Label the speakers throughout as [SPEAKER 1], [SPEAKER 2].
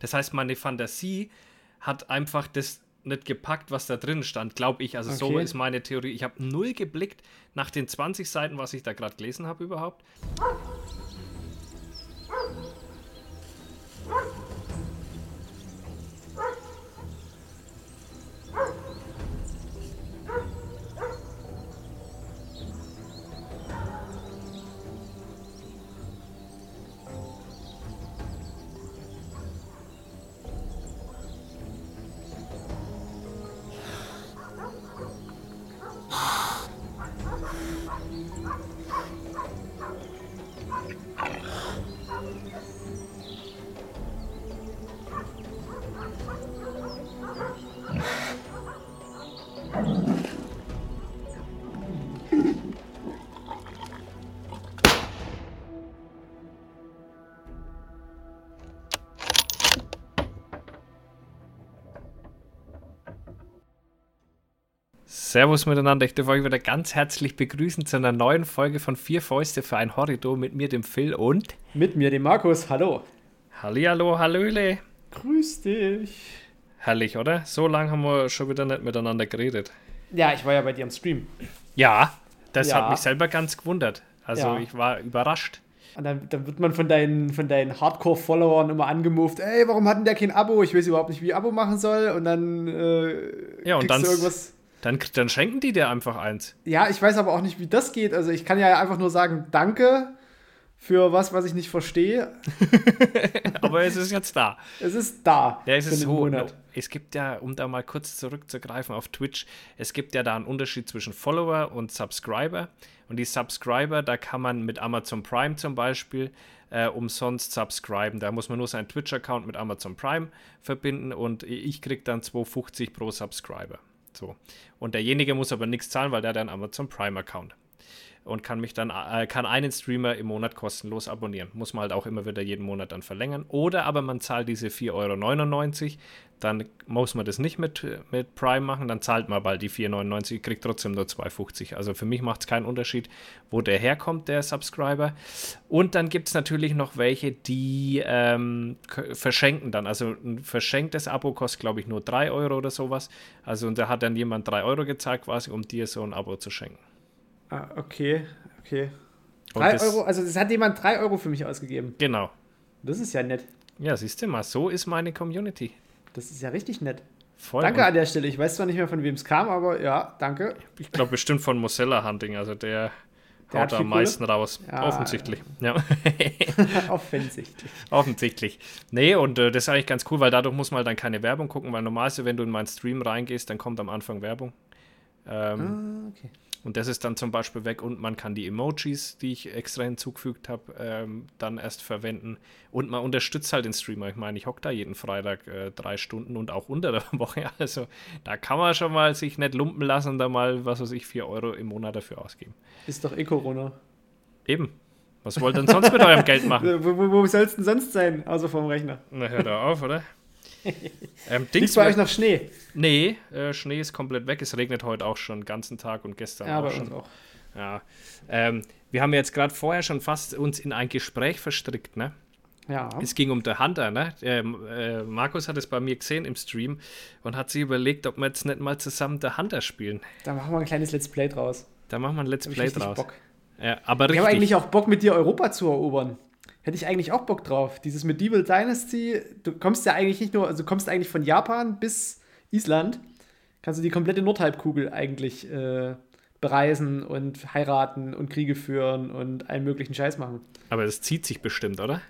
[SPEAKER 1] Das heißt, meine Fantasie hat einfach das nicht gepackt, was da drin stand, glaube ich. Also okay. so ist meine Theorie. Ich habe null geblickt nach den 20 Seiten, was ich da gerade gelesen habe überhaupt. Servus miteinander, ich darf euch wieder ganz herzlich begrüßen zu einer neuen Folge von Vier Fäuste für ein Horridor mit mir, dem Phil und
[SPEAKER 2] mit mir, dem Markus. Hallo.
[SPEAKER 1] Hallihallo, Hallöle.
[SPEAKER 2] Grüß dich.
[SPEAKER 1] Herrlich, oder? So lange haben wir schon wieder nicht miteinander geredet.
[SPEAKER 2] Ja, ich war ja bei dir am Stream.
[SPEAKER 1] Ja, das ja. hat mich selber ganz gewundert. Also ja. ich war überrascht.
[SPEAKER 2] Und dann, dann, wird man von deinen, von deinen Hardcore-Followern immer angemoved, ey, warum hat denn der kein Abo? Ich weiß überhaupt nicht, wie Abo machen soll. Und dann
[SPEAKER 1] äh, ja, und dann irgendwas dann, dann schenken die dir einfach eins.
[SPEAKER 2] Ja, ich weiß aber auch nicht, wie das geht. Also ich kann ja einfach nur sagen, danke für was, was ich nicht verstehe.
[SPEAKER 1] aber es ist jetzt da.
[SPEAKER 2] Es ist da.
[SPEAKER 1] Ja, es ist so. Es gibt ja, um da mal kurz zurückzugreifen auf Twitch, es gibt ja da einen Unterschied zwischen Follower und Subscriber. Und die Subscriber, da kann man mit Amazon Prime zum Beispiel äh, umsonst subscriben. Da muss man nur seinen Twitch-Account mit Amazon Prime verbinden und ich kriege dann 2,50 pro Subscriber. So. Und derjenige muss aber nichts zahlen, weil der hat einen Amazon Prime-Account und kann mich dann äh, kann einen Streamer im Monat kostenlos abonnieren. Muss man halt auch immer wieder jeden Monat dann verlängern. Oder aber man zahlt diese 4,99 Euro, dann muss man das nicht mit, mit Prime machen, dann zahlt man bald die 4,99, Euro, kriegt trotzdem nur 2,50. Also für mich macht es keinen Unterschied, wo der herkommt, der Subscriber. Und dann gibt es natürlich noch welche, die ähm, verschenken dann. Also ein verschenktes Abo kostet, glaube ich, nur 3 Euro oder sowas. Also und da hat dann jemand 3 Euro gezahlt, quasi, um dir so ein Abo zu schenken.
[SPEAKER 2] Ah, okay, okay. 3 Euro, also es hat jemand 3 Euro für mich ausgegeben.
[SPEAKER 1] Genau.
[SPEAKER 2] Das ist ja nett.
[SPEAKER 1] Ja, siehst du mal, so ist meine Community.
[SPEAKER 2] Das ist ja richtig nett. Voll danke an der Stelle. Ich weiß zwar nicht mehr, von wem es kam, aber ja, danke.
[SPEAKER 1] Ich glaube bestimmt von Mozilla Hunting, also der, der haut am meisten raus. Ja, Offensichtlich. Ja.
[SPEAKER 2] Offensichtlich.
[SPEAKER 1] Offensichtlich. Nee, und äh, das ist eigentlich ganz cool, weil dadurch muss man dann keine Werbung gucken, weil normalerweise, wenn du in meinen Stream reingehst, dann kommt am Anfang Werbung. Ähm, ah, okay. Und das ist dann zum Beispiel weg und man kann die Emojis, die ich extra hinzugefügt habe, ähm, dann erst verwenden. Und man unterstützt halt den Streamer. Ich meine, ich hocke da jeden Freitag äh, drei Stunden und auch unter der Woche. Also da kann man schon mal sich nicht lumpen lassen und da mal, was weiß ich, vier Euro im Monat dafür ausgeben.
[SPEAKER 2] Ist doch eh Corona.
[SPEAKER 1] Eben. Was wollt ihr denn sonst mit eurem Geld machen?
[SPEAKER 2] wo, wo, wo soll es denn sonst sein, außer vom Rechner?
[SPEAKER 1] Na, hör da auf, oder?
[SPEAKER 2] ähm, Liegt bei euch noch Schnee?
[SPEAKER 1] Nee, äh, Schnee ist komplett weg. Es regnet heute auch schon den ganzen Tag und gestern ja, auch schon. Auch. Ja. Ähm, wir haben jetzt gerade vorher schon fast uns in ein Gespräch verstrickt, ne? Ja. Es ging um der Hunter, ne? Ähm, äh, Markus hat es bei mir gesehen im Stream und hat sich überlegt, ob wir jetzt nicht mal zusammen der Hunter spielen.
[SPEAKER 2] Da machen wir ein kleines Let's Play draus.
[SPEAKER 1] Da machen wir ein Let's Play draus.
[SPEAKER 2] Bock.
[SPEAKER 1] Ja, aber
[SPEAKER 2] richtig. Ich habe eigentlich auch Bock, mit dir Europa zu erobern. Hätte ich eigentlich auch Bock drauf. Dieses Medieval Dynasty, du kommst ja eigentlich nicht nur, also du kommst eigentlich von Japan bis Island, kannst du die komplette Nordhalbkugel eigentlich äh, bereisen und heiraten und Kriege führen und allen möglichen Scheiß machen.
[SPEAKER 1] Aber es zieht sich bestimmt, oder?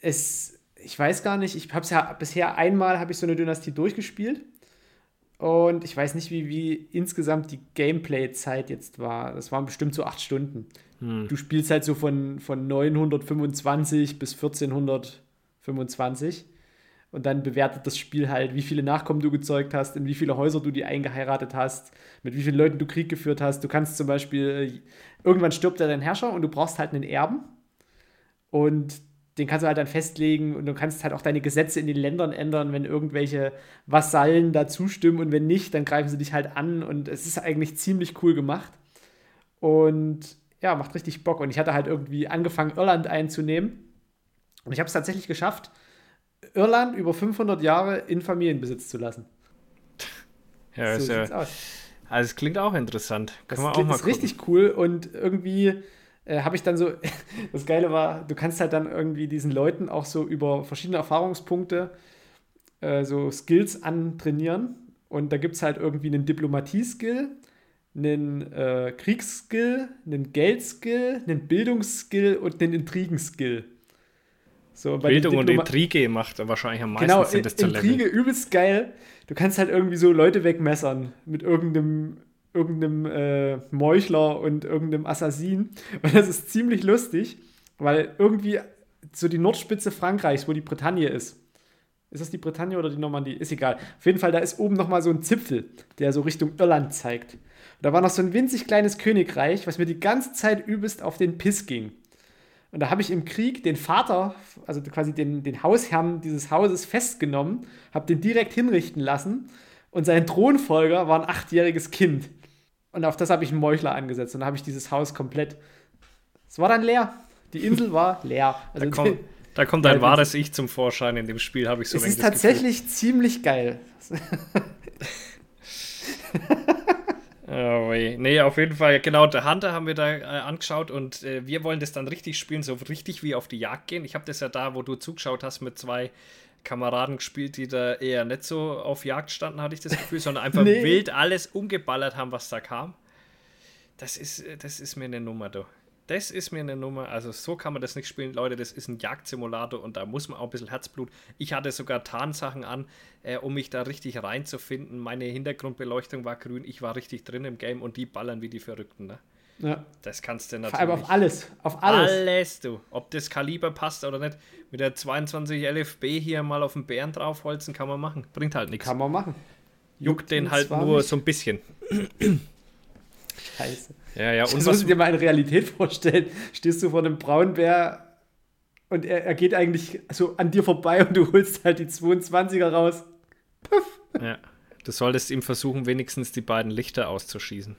[SPEAKER 2] Es, ich weiß gar nicht, ich habe es ja bisher einmal habe ich so eine Dynastie durchgespielt und ich weiß nicht, wie, wie insgesamt die Gameplay-Zeit jetzt war. Das waren bestimmt so acht Stunden. Hm. Du spielst halt so von, von 925 bis 1425 und dann bewertet das Spiel halt, wie viele Nachkommen du gezeugt hast, in wie viele Häuser du die eingeheiratet hast, mit wie vielen Leuten du Krieg geführt hast. Du kannst zum Beispiel, äh, irgendwann stirbt ja dein Herrscher und du brauchst halt einen Erben und den kannst du halt dann festlegen und du kannst halt auch deine Gesetze in den Ländern ändern, wenn irgendwelche Vasallen da zustimmen und wenn nicht, dann greifen sie dich halt an und es ist eigentlich ziemlich cool gemacht. Und ja, macht richtig Bock. Und ich hatte halt irgendwie angefangen, Irland einzunehmen. Und ich habe es tatsächlich geschafft, Irland über 500 Jahre in Familienbesitz zu lassen.
[SPEAKER 1] Ja, so ist ja, aus. Also es klingt auch interessant.
[SPEAKER 2] Kann das auch mal ist gucken. richtig cool und irgendwie äh, habe ich dann so, das Geile war, du kannst halt dann irgendwie diesen Leuten auch so über verschiedene Erfahrungspunkte äh, so Skills antrainieren und da gibt es halt irgendwie einen Diplomatie-Skill, einen äh, Kriegsskill, einen Geldskill, einen Bildungsskill und einen Intrigenskill.
[SPEAKER 1] So, Bildung und Intrige macht wahrscheinlich am meisten
[SPEAKER 2] genau, Sinn, das zu Intrige übelst geil. Du kannst halt irgendwie so Leute wegmessern mit irgendeinem, irgendeinem äh, Meuchler und irgendeinem Assassin. Und das ist ziemlich lustig, weil irgendwie so die Nordspitze Frankreichs, wo die Bretagne ist. Ist das die Bretagne oder die Normandie? Ist egal. Auf jeden Fall, da ist oben nochmal so ein Zipfel, der so Richtung Irland zeigt. Und da war noch so ein winzig kleines Königreich, was mir die ganze Zeit übelst auf den Piss ging. Und da habe ich im Krieg den Vater, also quasi den, den Hausherrn dieses Hauses festgenommen, habe den direkt hinrichten lassen und sein Thronfolger war ein achtjähriges Kind. Und auf das habe ich einen Meuchler angesetzt und dann habe ich dieses Haus komplett. Es war dann leer. Die Insel war leer.
[SPEAKER 1] Also da, kommt, da kommt ein wahres Ich zum Vorschein in dem Spiel, habe ich so
[SPEAKER 2] Es ist tatsächlich Gefühl. ziemlich geil.
[SPEAKER 1] Oh, nee, auf jeden Fall. Genau, der Hunter haben wir da äh, angeschaut und äh, wir wollen das dann richtig spielen, so richtig wie auf die Jagd gehen. Ich habe das ja da, wo du zugeschaut hast, mit zwei Kameraden gespielt, die da eher nicht so auf Jagd standen, hatte ich das Gefühl, sondern einfach nee. wild alles umgeballert haben, was da kam. Das ist, das ist mir eine Nummer, du. Das ist mir eine Nummer. Also so kann man das nicht spielen, Leute. Das ist ein Jagdsimulator und da muss man auch ein bisschen Herzblut. Ich hatte sogar Tarnsachen an, äh, um mich da richtig reinzufinden. Meine Hintergrundbeleuchtung war grün. Ich war richtig drin im Game und die ballern wie die Verrückten. Ne?
[SPEAKER 2] Ja.
[SPEAKER 1] Das kannst du natürlich.
[SPEAKER 2] Allem auf alles. Auf alles.
[SPEAKER 1] Alles, du. Ob das Kaliber passt oder nicht. Mit der 22 LFB hier mal auf den Bären draufholzen, kann man machen. Bringt halt nichts.
[SPEAKER 2] Kann man machen.
[SPEAKER 1] Juckt, Juckt den halt nur nicht. so ein bisschen.
[SPEAKER 2] Scheiße.
[SPEAKER 1] Ja, ja.
[SPEAKER 2] Und das musst du dir mal in Realität vorstellen. Stehst du vor einem Braunbär und er, er geht eigentlich so an dir vorbei und du holst halt die 22er raus.
[SPEAKER 1] Puff. Ja. Du solltest ihm versuchen, wenigstens die beiden Lichter auszuschießen.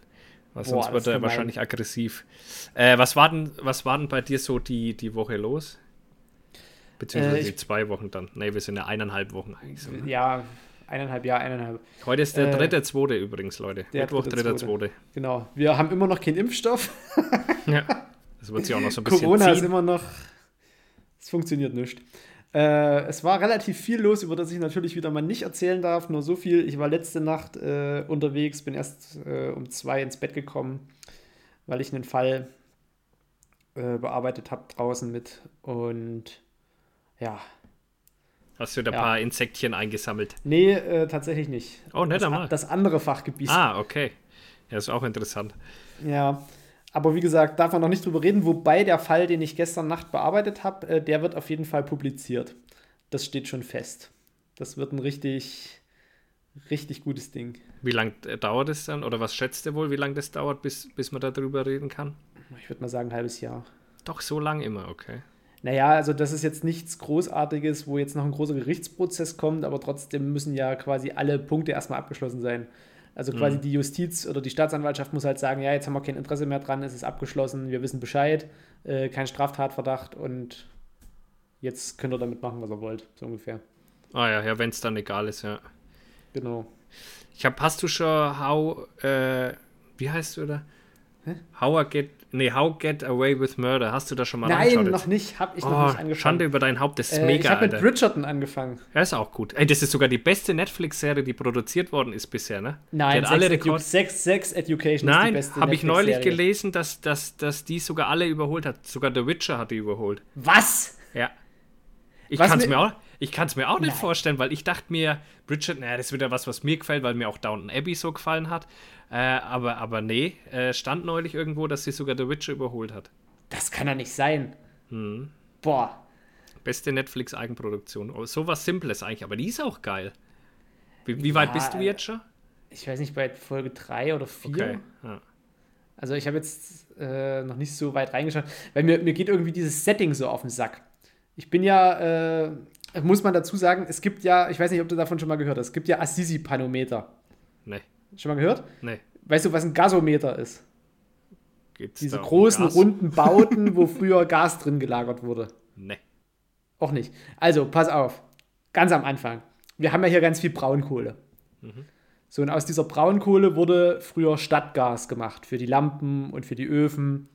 [SPEAKER 1] Weil sonst Boah, wird er gemein. wahrscheinlich aggressiv. Äh, was, war denn, was war denn bei dir so die, die Woche los? Beziehungsweise äh, die zwei Wochen dann. Ne, wir sind ja eineinhalb Wochen eigentlich so.
[SPEAKER 2] Ne? Ja, eineinhalb Jahre, eineinhalb.
[SPEAKER 1] Heute ist der äh, dritte, zweite übrigens, Leute.
[SPEAKER 2] Der Mittwoch, dritte, zweite. Genau. Wir haben immer noch keinen Impfstoff.
[SPEAKER 1] ja. Das wird sich auch noch so ein bisschen
[SPEAKER 2] Corona ziehen. ist immer noch. Es funktioniert nicht. Äh, es war relativ viel los, über das ich natürlich wieder mal nicht erzählen darf. Nur so viel. Ich war letzte Nacht äh, unterwegs, bin erst äh, um zwei ins Bett gekommen, weil ich einen Fall äh, bearbeitet habe draußen mit. Und ja,
[SPEAKER 1] Hast du da ein ja. paar Insektchen eingesammelt?
[SPEAKER 2] Nee, äh, tatsächlich nicht.
[SPEAKER 1] Oh, nicht
[SPEAKER 2] das,
[SPEAKER 1] einmal.
[SPEAKER 2] Das andere Fachgebiet.
[SPEAKER 1] Ah, okay. Ja, ist auch interessant.
[SPEAKER 2] Ja, aber wie gesagt, darf man noch nicht drüber reden. Wobei der Fall, den ich gestern Nacht bearbeitet habe, äh, der wird auf jeden Fall publiziert. Das steht schon fest. Das wird ein richtig, richtig gutes Ding.
[SPEAKER 1] Wie lange äh, dauert es dann? Oder was schätzt ihr wohl, wie lange das dauert, bis, bis man darüber reden kann?
[SPEAKER 2] Ich würde mal sagen, ein halbes Jahr.
[SPEAKER 1] Doch, so lang immer, okay.
[SPEAKER 2] Naja, also das ist jetzt nichts Großartiges, wo jetzt noch ein großer Gerichtsprozess kommt, aber trotzdem müssen ja quasi alle Punkte erstmal abgeschlossen sein. Also quasi mhm. die Justiz oder die Staatsanwaltschaft muss halt sagen, ja, jetzt haben wir kein Interesse mehr dran, es ist abgeschlossen, wir wissen Bescheid, äh, kein Straftatverdacht und jetzt könnt ihr damit machen, was ihr wollt, so ungefähr.
[SPEAKER 1] Ah ja, ja, wenn es dann egal ist, ja.
[SPEAKER 2] Genau.
[SPEAKER 1] Ich habe, hast du schon How, äh, wie heißt du da? Hä? How I Get Nee, How Get Away with Murder. Hast du da schon mal
[SPEAKER 2] Nein, noch nicht. Hab ich oh, noch nicht angefangen.
[SPEAKER 1] Schande über dein Haupt, das ist
[SPEAKER 2] äh,
[SPEAKER 1] mega.
[SPEAKER 2] Ich habe mit Bridgerton angefangen.
[SPEAKER 1] Ja, ist auch gut. Ey, das ist sogar die beste Netflix-Serie, die produziert worden ist bisher, ne?
[SPEAKER 2] Nein, Sex, alle Edu Sex, Sex Education
[SPEAKER 1] Nein,
[SPEAKER 2] ist die beste
[SPEAKER 1] habe ich neulich gelesen, dass, dass, dass die sogar alle überholt hat. Sogar The Witcher hat die überholt.
[SPEAKER 2] Was?
[SPEAKER 1] Ja. Ich kann es mir auch. Ich kann es mir auch nicht Nein. vorstellen, weil ich dachte mir, Bridget, naja, das ist wieder was, was mir gefällt, weil mir auch Downton Abbey so gefallen hat. Äh, aber, aber nee, äh, stand neulich irgendwo, dass sie sogar The Witcher überholt hat.
[SPEAKER 2] Das kann doch nicht sein.
[SPEAKER 1] Hm.
[SPEAKER 2] Boah.
[SPEAKER 1] Beste Netflix-Eigenproduktion. Oh, so was Simples eigentlich, aber die ist auch geil. Wie, wie ja, weit bist du jetzt schon?
[SPEAKER 2] Ich weiß nicht, bei Folge 3 oder 4. Okay. Ja. Also ich habe jetzt äh, noch nicht so weit reingeschaut, weil mir, mir geht irgendwie dieses Setting so auf den Sack. Ich bin ja, äh, muss man dazu sagen, es gibt ja, ich weiß nicht, ob du davon schon mal gehört hast, es gibt ja Assisi-Panometer.
[SPEAKER 1] Nee.
[SPEAKER 2] Schon mal gehört?
[SPEAKER 1] Nee.
[SPEAKER 2] Weißt du, was ein Gasometer ist?
[SPEAKER 1] Gibt's
[SPEAKER 2] Diese großen,
[SPEAKER 1] Gas?
[SPEAKER 2] runden Bauten, wo früher Gas drin gelagert wurde.
[SPEAKER 1] Nee.
[SPEAKER 2] Auch nicht. Also, pass auf. ganz am Anfang. Wir haben ja hier ganz viel Braunkohle. Mhm. So, und aus dieser Braunkohle wurde früher Stadtgas gemacht für die Lampen und für die Öfen.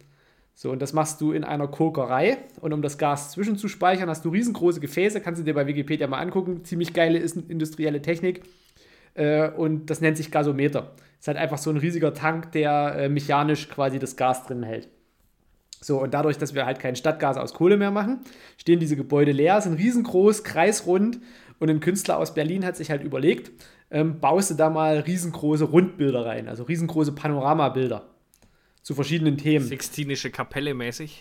[SPEAKER 2] So, und das machst du in einer Kokerei. Und um das Gas zwischenzuspeichern, hast du riesengroße Gefäße, kannst du dir bei Wikipedia mal angucken. Ziemlich geile industrielle Technik. Äh, und das nennt sich Gasometer. Ist halt einfach so ein riesiger Tank, der äh, mechanisch quasi das Gas drin hält. So, und dadurch, dass wir halt kein Stadtgas aus Kohle mehr machen, stehen diese Gebäude leer, sind riesengroß, kreisrund. Und ein Künstler aus Berlin hat sich halt überlegt, ähm, baust du da mal riesengroße Rundbilder rein, also riesengroße Panoramabilder zu verschiedenen Themen.
[SPEAKER 1] Sixtinische Kapelle mäßig.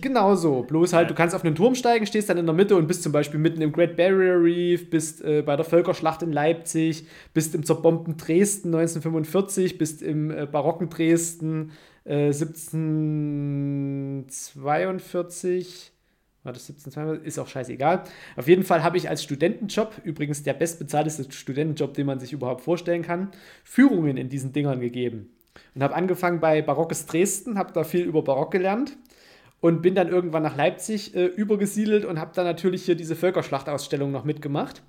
[SPEAKER 2] Genau so. Bloß halt, ja. du kannst auf einen Turm steigen, stehst dann in der Mitte und bist zum Beispiel mitten im Great Barrier Reef, bist äh, bei der Völkerschlacht in Leipzig, bist im zerbombten Dresden 1945, bist im äh, barocken Dresden äh, 1742 war das 17, ist auch scheißegal. Auf jeden Fall habe ich als Studentenjob, übrigens der bestbezahlteste Studentenjob, den man sich überhaupt vorstellen kann, Führungen in diesen Dingern gegeben. Und habe angefangen bei Barockes Dresden, habe da viel über Barock gelernt und bin dann irgendwann nach Leipzig äh, übergesiedelt und habe dann natürlich hier diese Völkerschlachtausstellung noch mitgemacht.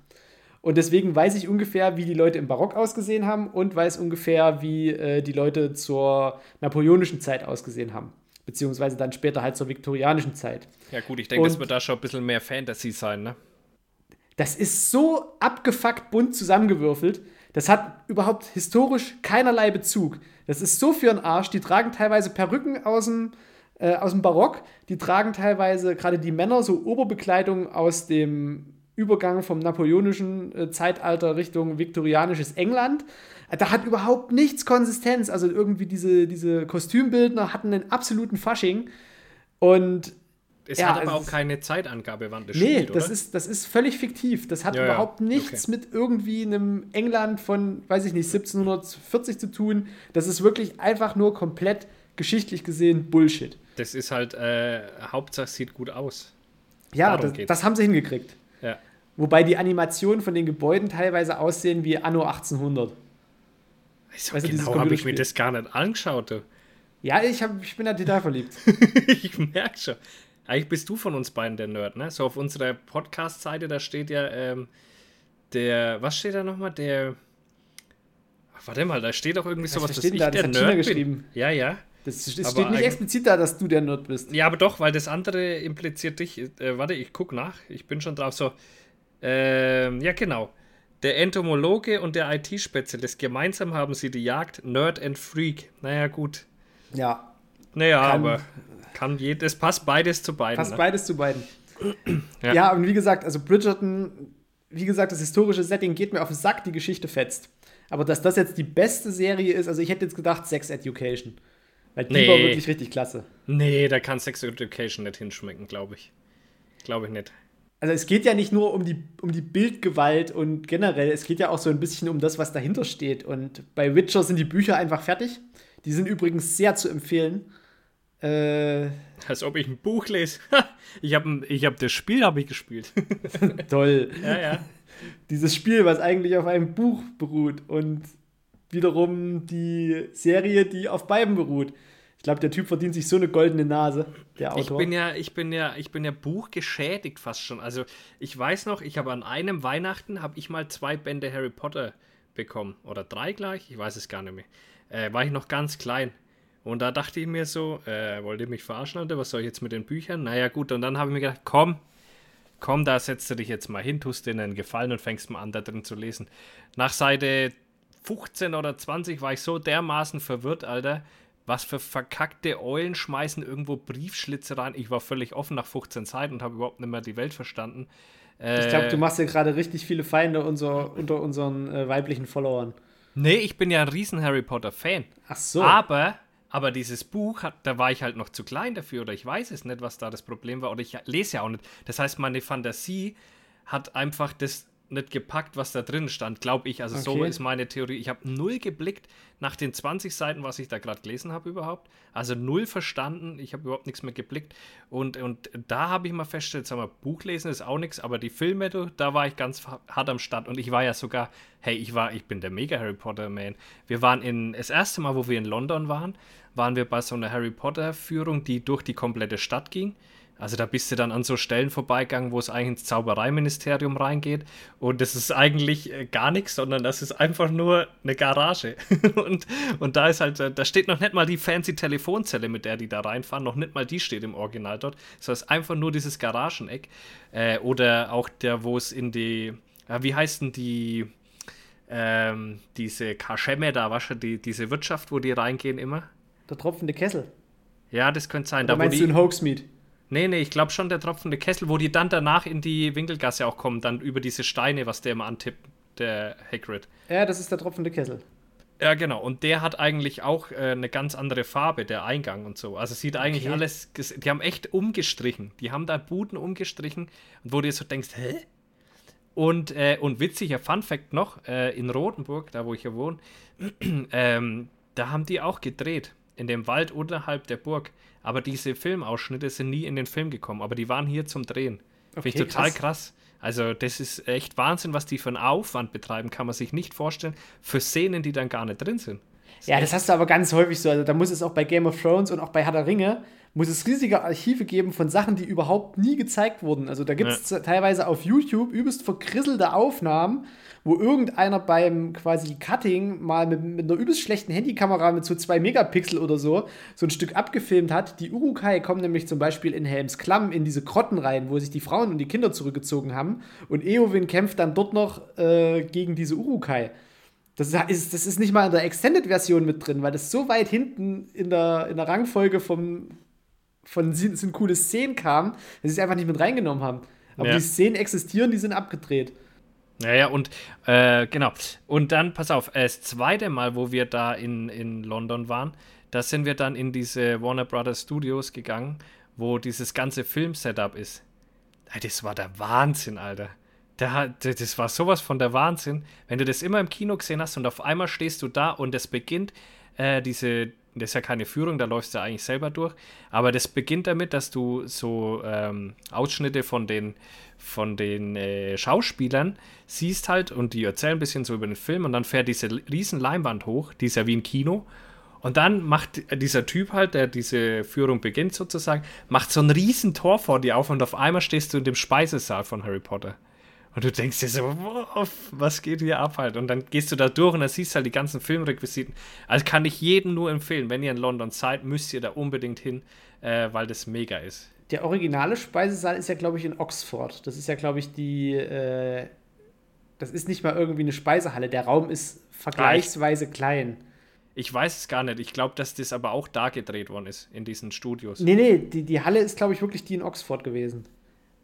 [SPEAKER 2] Und deswegen weiß ich ungefähr, wie die Leute im Barock ausgesehen haben und weiß ungefähr, wie äh, die Leute zur napoleonischen Zeit ausgesehen haben beziehungsweise dann später halt zur viktorianischen Zeit.
[SPEAKER 1] Ja gut, ich denke, es wird da schon ein bisschen mehr Fantasy sein, ne?
[SPEAKER 2] Das ist so abgefuckt bunt zusammengewürfelt. Das hat überhaupt historisch keinerlei Bezug. Das ist so für einen Arsch. Die tragen teilweise Perücken aus dem, äh, aus dem Barock. Die tragen teilweise, gerade die Männer, so Oberbekleidung aus dem Übergang vom napoleonischen äh, Zeitalter Richtung viktorianisches England. Da hat überhaupt nichts Konsistenz. Also irgendwie diese, diese Kostümbildner hatten einen absoluten Fasching. Und
[SPEAKER 1] es ja, hat aber also auch keine Zeitangabe, wann
[SPEAKER 2] das nee, spielt, das ist, das ist völlig fiktiv. Das hat ja, überhaupt nichts okay. mit irgendwie einem England von, weiß ich nicht, 1740 zu tun. Das ist wirklich einfach nur komplett geschichtlich gesehen Bullshit.
[SPEAKER 1] Das ist halt, äh, Hauptsache sieht gut aus.
[SPEAKER 2] Ja, das, das, haben sie hingekriegt.
[SPEAKER 1] Ja.
[SPEAKER 2] Wobei die Animationen von den Gebäuden teilweise aussehen wie Anno 1800.
[SPEAKER 1] So weißt genau habe ich mir das gar nicht angeschaut. Du.
[SPEAKER 2] Ja, ich, hab, ich bin da total verliebt.
[SPEAKER 1] ich merke schon. Eigentlich bist du von uns beiden der Nerd, ne? So auf unserer Podcast-Seite, da steht ja ähm, der, was steht da nochmal? Der, warte mal, da steht auch irgendwie sowas,
[SPEAKER 2] was steht dass da? ich das der Nerd
[SPEAKER 1] geschrieben. Ja, ja.
[SPEAKER 2] Das, das steht nicht explizit da, dass du der Nerd bist.
[SPEAKER 1] Ja, aber doch, weil das andere impliziert dich. Äh, warte, ich guck nach. Ich bin schon drauf. So, ähm, ja, genau. Der Entomologe und der IT-Spezialist. Gemeinsam haben sie die Jagd Nerd and Freak. Naja, gut.
[SPEAKER 2] Ja.
[SPEAKER 1] Naja, kann, aber kann jedes, passt beides zu beiden.
[SPEAKER 2] Passt ne? beides zu beiden. ja. ja, und wie gesagt, also Bridgerton, wie gesagt, das historische Setting geht mir auf den Sack, die Geschichte fetzt. Aber dass das jetzt die beste Serie ist, also ich hätte jetzt gedacht Sex Education. Weil die nee. war wirklich richtig klasse.
[SPEAKER 1] Nee, da kann Sex Education nicht hinschmecken, glaube ich. Glaube ich nicht
[SPEAKER 2] also es geht ja nicht nur um die, um die Bildgewalt und generell, es geht ja auch so ein bisschen um das, was dahinter steht. Und bei Witcher sind die Bücher einfach fertig. Die sind übrigens sehr zu empfehlen. Äh,
[SPEAKER 1] Als ob ich ein Buch lese. ich habe ich hab das Spiel habe ich gespielt.
[SPEAKER 2] Toll.
[SPEAKER 1] Ja, ja.
[SPEAKER 2] Dieses Spiel, was eigentlich auf einem Buch beruht und wiederum die Serie, die auf beiden beruht glaube, der Typ verdient sich so eine goldene Nase, der
[SPEAKER 1] Autor. Ich bin ja, ich bin ja, ich bin ja buchgeschädigt fast schon. Also ich weiß noch, ich habe an einem Weihnachten habe ich mal zwei Bände Harry Potter bekommen oder drei gleich, ich weiß es gar nicht mehr. Äh, war ich noch ganz klein. Und da dachte ich mir so, äh, wollt ihr mich verarschen, Alter? Was soll ich jetzt mit den Büchern? Naja, gut, und dann habe ich mir gedacht, komm, komm, da setzt du dich jetzt mal hin, tust dir einen Gefallen und fängst mal an, da drin zu lesen. Nach Seite 15 oder 20 war ich so dermaßen verwirrt, Alter, was für verkackte Eulen schmeißen irgendwo Briefschlitze rein. Ich war völlig offen nach 15 Seiten und habe überhaupt nicht mehr die Welt verstanden.
[SPEAKER 2] Äh, ich glaube, du machst ja gerade richtig viele Feinde unser, unter unseren äh, weiblichen Followern.
[SPEAKER 1] Nee, ich bin ja ein riesen Harry Potter-Fan.
[SPEAKER 2] Ach so.
[SPEAKER 1] Aber, aber dieses Buch, hat, da war ich halt noch zu klein dafür oder ich weiß es nicht, was da das Problem war oder ich lese ja auch nicht. Das heißt, meine Fantasie hat einfach das nicht gepackt, was da drin stand, glaube ich. Also okay. so ist meine Theorie. Ich habe null geblickt nach den 20 Seiten, was ich da gerade gelesen habe überhaupt. Also null verstanden. Ich habe überhaupt nichts mehr geblickt. Und, und da habe ich mal festgestellt, sag mal, Buchlesen ist auch nichts, aber die Filme, da war ich ganz hart am Start. Und ich war ja sogar, hey, ich war, ich bin der mega Harry Potter Man. Wir waren in, das erste Mal, wo wir in London waren, waren wir bei so einer Harry Potter Führung, die durch die komplette Stadt ging Also da bist du dann an so Stellen vorbeigegangen, wo es eigentlich ins Zaubereiministerium reingeht. Und das ist eigentlich äh, gar nichts, sondern das ist einfach nur eine Garage. und, und da ist halt, äh, da steht noch nicht mal die fancy Telefonzelle, mit der die da reinfahren. Noch nicht mal die steht im Original dort. Das heißt einfach nur dieses Garageneck. Äh, oder auch der, wo es in die, ja, wie heißt denn die, ähm, diese Kaschemme da, was die, diese Wirtschaft, wo die reingehen immer?
[SPEAKER 2] Der tropfende Kessel.
[SPEAKER 1] Ja, das könnte sein.
[SPEAKER 2] Oder
[SPEAKER 1] da,
[SPEAKER 2] meinst du in Hogsmeade?
[SPEAKER 1] Nee, nee, ich glaube schon der tropfende Kessel, wo die dann danach in die Winkelgasse auch kommen, dann über diese Steine, was der immer antippt, der Hagrid.
[SPEAKER 2] Ja, das ist der tropfende Kessel.
[SPEAKER 1] Ja, genau. Und der hat eigentlich auch äh, eine ganz andere Farbe, der Eingang und so. Also sieht eigentlich
[SPEAKER 2] Okay.
[SPEAKER 1] alles. Die haben echt umgestrichen. Die haben da Buden umgestrichen und wo du dir so denkst, hä? Und, äh, und witziger Fun-Fact noch: äh, in Rothenburg, da wo ich ja wohne, ähm, da haben die auch gedreht. In dem Wald unterhalb der Burg. Aber diese Filmausschnitte sind nie in den Film gekommen. Aber die waren hier zum Drehen. Finde ich
[SPEAKER 2] Okay,
[SPEAKER 1] total
[SPEAKER 2] krass.
[SPEAKER 1] krass. Also, das ist echt Wahnsinn, was die für einen Aufwand betreiben, kann man sich nicht vorstellen. Für Szenen, die dann gar nicht drin sind.
[SPEAKER 2] Ja, das hast du aber ganz häufig so. Also da muss es auch bei Game of Thrones und auch bei Herr der Ringe, muss es riesige Archive geben von Sachen, die überhaupt nie gezeigt wurden. Also da gibt es teilweise auf YouTube übelst verkrisselte Aufnahmen, wo irgendeiner beim quasi Cutting mal mit, mit einer übelst schlechten Handykamera mit so zwei Megapixel oder so so ein Stück abgefilmt hat. Die Urukai kommen nämlich zum Beispiel in Helms Klamm in diese Grotten rein, wo sich die Frauen und die Kinder zurückgezogen haben. Und Eowyn kämpft dann dort noch äh, gegen diese Urukai. Das ist, das ist nicht mal in der Extended-Version mit drin, weil das so weit hinten in der, in der Rangfolge vom, von sind, sind coole Szenen kam, dass sie es einfach nicht mit reingenommen haben. Aber
[SPEAKER 1] Ja.
[SPEAKER 2] die Szenen existieren, die sind abgedreht.
[SPEAKER 1] Naja, und äh, genau. Und dann, pass auf, äh, das zweite Mal, wo wir da in, in London waren, da sind wir dann in diese Warner Brothers Studios gegangen, wo dieses ganze Film-Setup ist. Das war der Wahnsinn, Alter. Da, das war sowas von der Wahnsinn. Wenn du das immer im Kino gesehen hast und auf einmal stehst du da und es beginnt, äh, diese, das ist ja keine Führung, da läufst du eigentlich selber durch, aber das beginnt damit, dass du so ähm, Ausschnitte von den, von den äh, Schauspielern siehst halt und die erzählen ein bisschen so über den Film und dann fährt diese riesen Leinwand hoch, die ist ja wie ein Kino. Und dann macht dieser Typ halt, der diese Führung beginnt sozusagen, macht so ein riesen Tor vor dir auf und auf einmal stehst du in dem Speisesaal von Harry Potter. Und du denkst dir so, wow, was geht hier ab halt? Und dann gehst du da durch und dann siehst du halt die ganzen Filmrequisiten. Also kann ich jedem nur empfehlen, wenn ihr in London seid, müsst ihr da unbedingt hin, äh, weil das mega ist.
[SPEAKER 2] Der originale Speisesaal ist ja, glaube ich, in Oxford. Das ist ja, glaube ich, die. Äh, das ist nicht mal irgendwie eine Speisehalle. Der Raum ist vergleichsweise klein.
[SPEAKER 1] Ich weiß es gar nicht. Ich glaube, dass das aber auch da gedreht worden ist, in diesen Studios.
[SPEAKER 2] Nee, nee, die, die Halle ist, glaube ich, wirklich die in Oxford gewesen.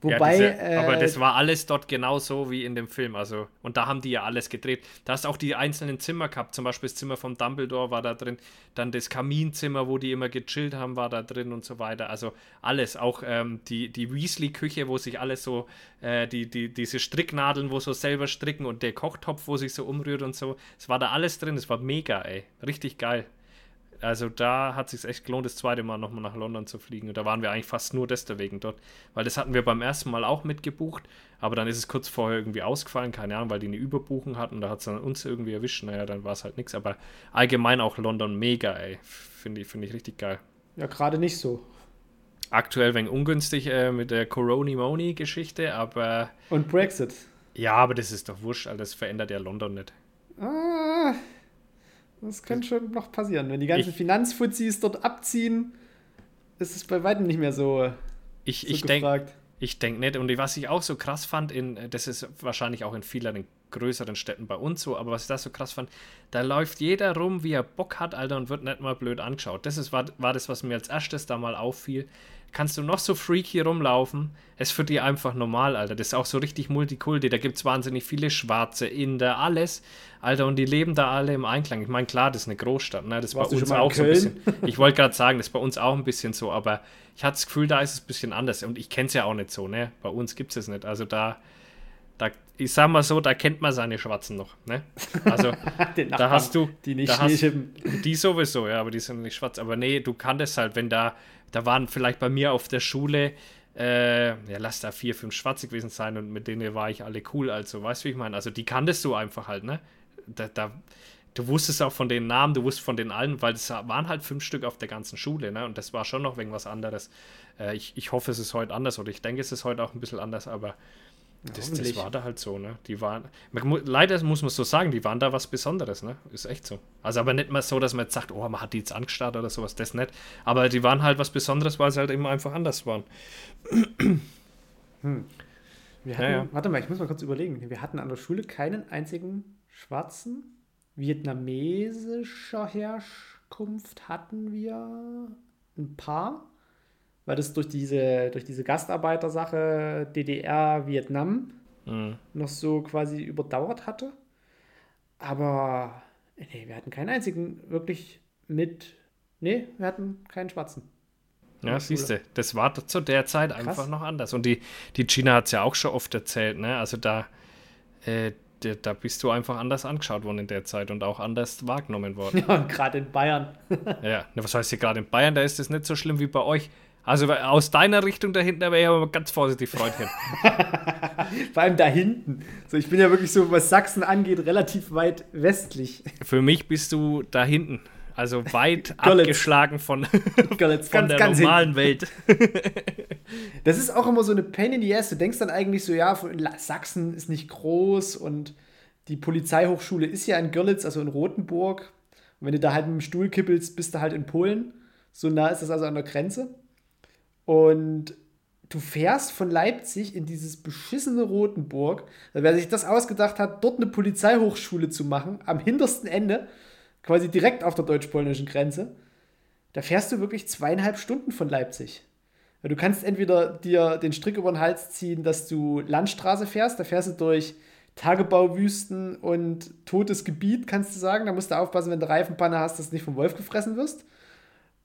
[SPEAKER 1] Ja,
[SPEAKER 2] Wobei.
[SPEAKER 1] diese,
[SPEAKER 2] äh,
[SPEAKER 1] aber das war alles dort genauso wie in dem Film. Also, und da haben die ja alles gedreht. Da hast auch die einzelnen Zimmer gehabt. Zum Beispiel das Zimmer von Dumbledore war da drin. Dann das Kaminzimmer, wo die immer gechillt haben, war da drin und so weiter. Also alles. Auch ähm, die, die Weasley-Küche, wo sich alles so, äh, die, die, diese Stricknadeln, wo so selber stricken und der Kochtopf, wo sich so umrührt und so. Es war da alles drin. Es war mega, ey. Richtig geil. Also da hat es sich echt gelohnt, das zweite Mal nochmal nach London zu fliegen. Und da waren wir eigentlich fast nur deswegen dort. Weil das hatten wir beim ersten Mal auch mitgebucht, aber dann ist es kurz vorher irgendwie ausgefallen, keine Ahnung, weil die eine Überbuchung hatten. Da hat es dann uns irgendwie erwischt. Naja, dann war es halt nichts. Aber allgemein auch London mega, ey. Finde ich, find ich richtig geil.
[SPEAKER 2] ja, gerade nicht so.
[SPEAKER 1] Aktuell wegen ungünstig äh, mit der Coroni-Moni-Geschichte, aber
[SPEAKER 2] Und Brexit.
[SPEAKER 1] ja, aber das ist doch wurscht, Alter. das verändert ja London nicht.
[SPEAKER 2] Ah, das könnte schon noch passieren. Wenn die ganzen
[SPEAKER 1] Ich-
[SPEAKER 2] Finanzfuzis dort abziehen, ist es bei weitem nicht mehr so,
[SPEAKER 1] Ich,
[SPEAKER 2] so
[SPEAKER 1] ich denke,
[SPEAKER 2] gefragt.
[SPEAKER 1] Ich denke nicht. Und was ich auch so krass fand, in, das ist wahrscheinlich auch in vielen größeren Städten bei uns so, aber was ich da so krass fand, da läuft jeder rum, wie er Bock hat, Alter, und wird nicht mal blöd angeschaut. Das ist, war, war das, was mir als erstes da mal auffiel. Kannst du noch so freaky rumlaufen? Es für die einfach normal, Alter. Das ist auch so richtig Multikulti. Da gibt es wahnsinnig viele Schwarze, Inder, alles. Alter, und die leben da alle im Einklang. Ich meine, klar, das ist eine Großstadt, ne? Das ist bei uns auch so ein bisschen. Ich wollte gerade sagen, das ist bei uns auch ein bisschen so, aber ich hatte das Gefühl, da ist es ein bisschen anders. Und ich kenne es ja auch nicht so, ne? Bei uns gibt es es nicht. Also da, ich sag mal so, da kennt man seine Schwarzen noch, ne? Also
[SPEAKER 2] Den
[SPEAKER 1] da
[SPEAKER 2] Nachbarn,
[SPEAKER 1] hast du,
[SPEAKER 2] die nicht
[SPEAKER 1] da
[SPEAKER 2] Schnee
[SPEAKER 1] hast, die sowieso, ja, aber die sind nicht schwarz. Aber nee, du kanntest halt, wenn da, da waren vielleicht bei mir auf der Schule, äh, ja, lass da vier, fünf Schwarze gewesen sein und mit denen war ich alle cool, also, weißt du, wie ich meine? Also, die kanntest du einfach halt, ne? Da, da, du wusstest auch von den Namen, du wusstest von den allen, weil es waren halt fünf Stück auf der ganzen Schule, ne? Und das war schon noch irgendwas anderes. Äh, ich, ich hoffe, es ist heute anders oder ich denke, es ist heute auch ein bisschen anders, aber das, das war da halt so, ne? Die waren, man, leider muss man so sagen, die waren da was Besonderes, ne? Ist echt so. Also aber nicht mal so, dass man jetzt sagt, oh, man hat die jetzt angestarrt oder sowas, das nicht. Aber die waren halt was Besonderes, weil sie halt immer einfach anders waren.
[SPEAKER 2] Hm. Wir hatten, ja, ja. Warte mal, ich muss mal kurz überlegen. Wir hatten an der Schule keinen einzigen schwarzen. Vietnamesischer Herkunft hatten wir ein paar weil das durch diese, durch diese Gastarbeitersache DDR, Vietnam mhm. noch so quasi überdauert hatte. Aber nee, wir hatten keinen einzigen wirklich mit. Nee, wir hatten keinen Schwarzen.
[SPEAKER 1] Ja, siehst du, das war zu der Zeit Krass. einfach noch anders. Und die, die China hat es ja auch schon oft erzählt, ne? Also da, äh, da bist du einfach anders angeschaut worden in der Zeit und auch anders wahrgenommen worden.
[SPEAKER 2] Ja, und gerade in Bayern.
[SPEAKER 1] ja, was heißt hier gerade in Bayern? Da ist es nicht so schlimm wie bei euch. Also aus deiner Richtung da hinten, wäre ich aber ganz vorsichtig, Freundchen.
[SPEAKER 2] Vor allem da hinten. So, ich bin ja wirklich so, was Sachsen angeht, relativ weit westlich.
[SPEAKER 1] Für mich bist du da hinten. Also weit abgeschlagen von, von ganz, der ganz normalen hinten. Welt.
[SPEAKER 2] das ist auch immer so eine Pain in the ass. Du denkst dann eigentlich so, ja, Sachsen ist nicht groß und die Polizeihochschule ist ja in Görlitz, also in Rothenburg. Und wenn du da halt mit dem Stuhl kippelst, bist du halt in Polen. So nah ist das also an der Grenze. Und du fährst von Leipzig in dieses beschissene Rotenburg. Wer sich das ausgedacht hat, dort eine Polizeihochschule zu machen, am hintersten Ende, quasi direkt auf der deutsch-polnischen Grenze, da fährst du wirklich zweieinhalb Stunden von Leipzig. Du kannst entweder dir den Strick über den Hals ziehen, dass du Landstraße fährst, da fährst du durch Tagebauwüsten und totes Gebiet, kannst du sagen. Da musst du aufpassen, wenn du Reifenpanne hast, dass du nicht vom Wolf gefressen wirst.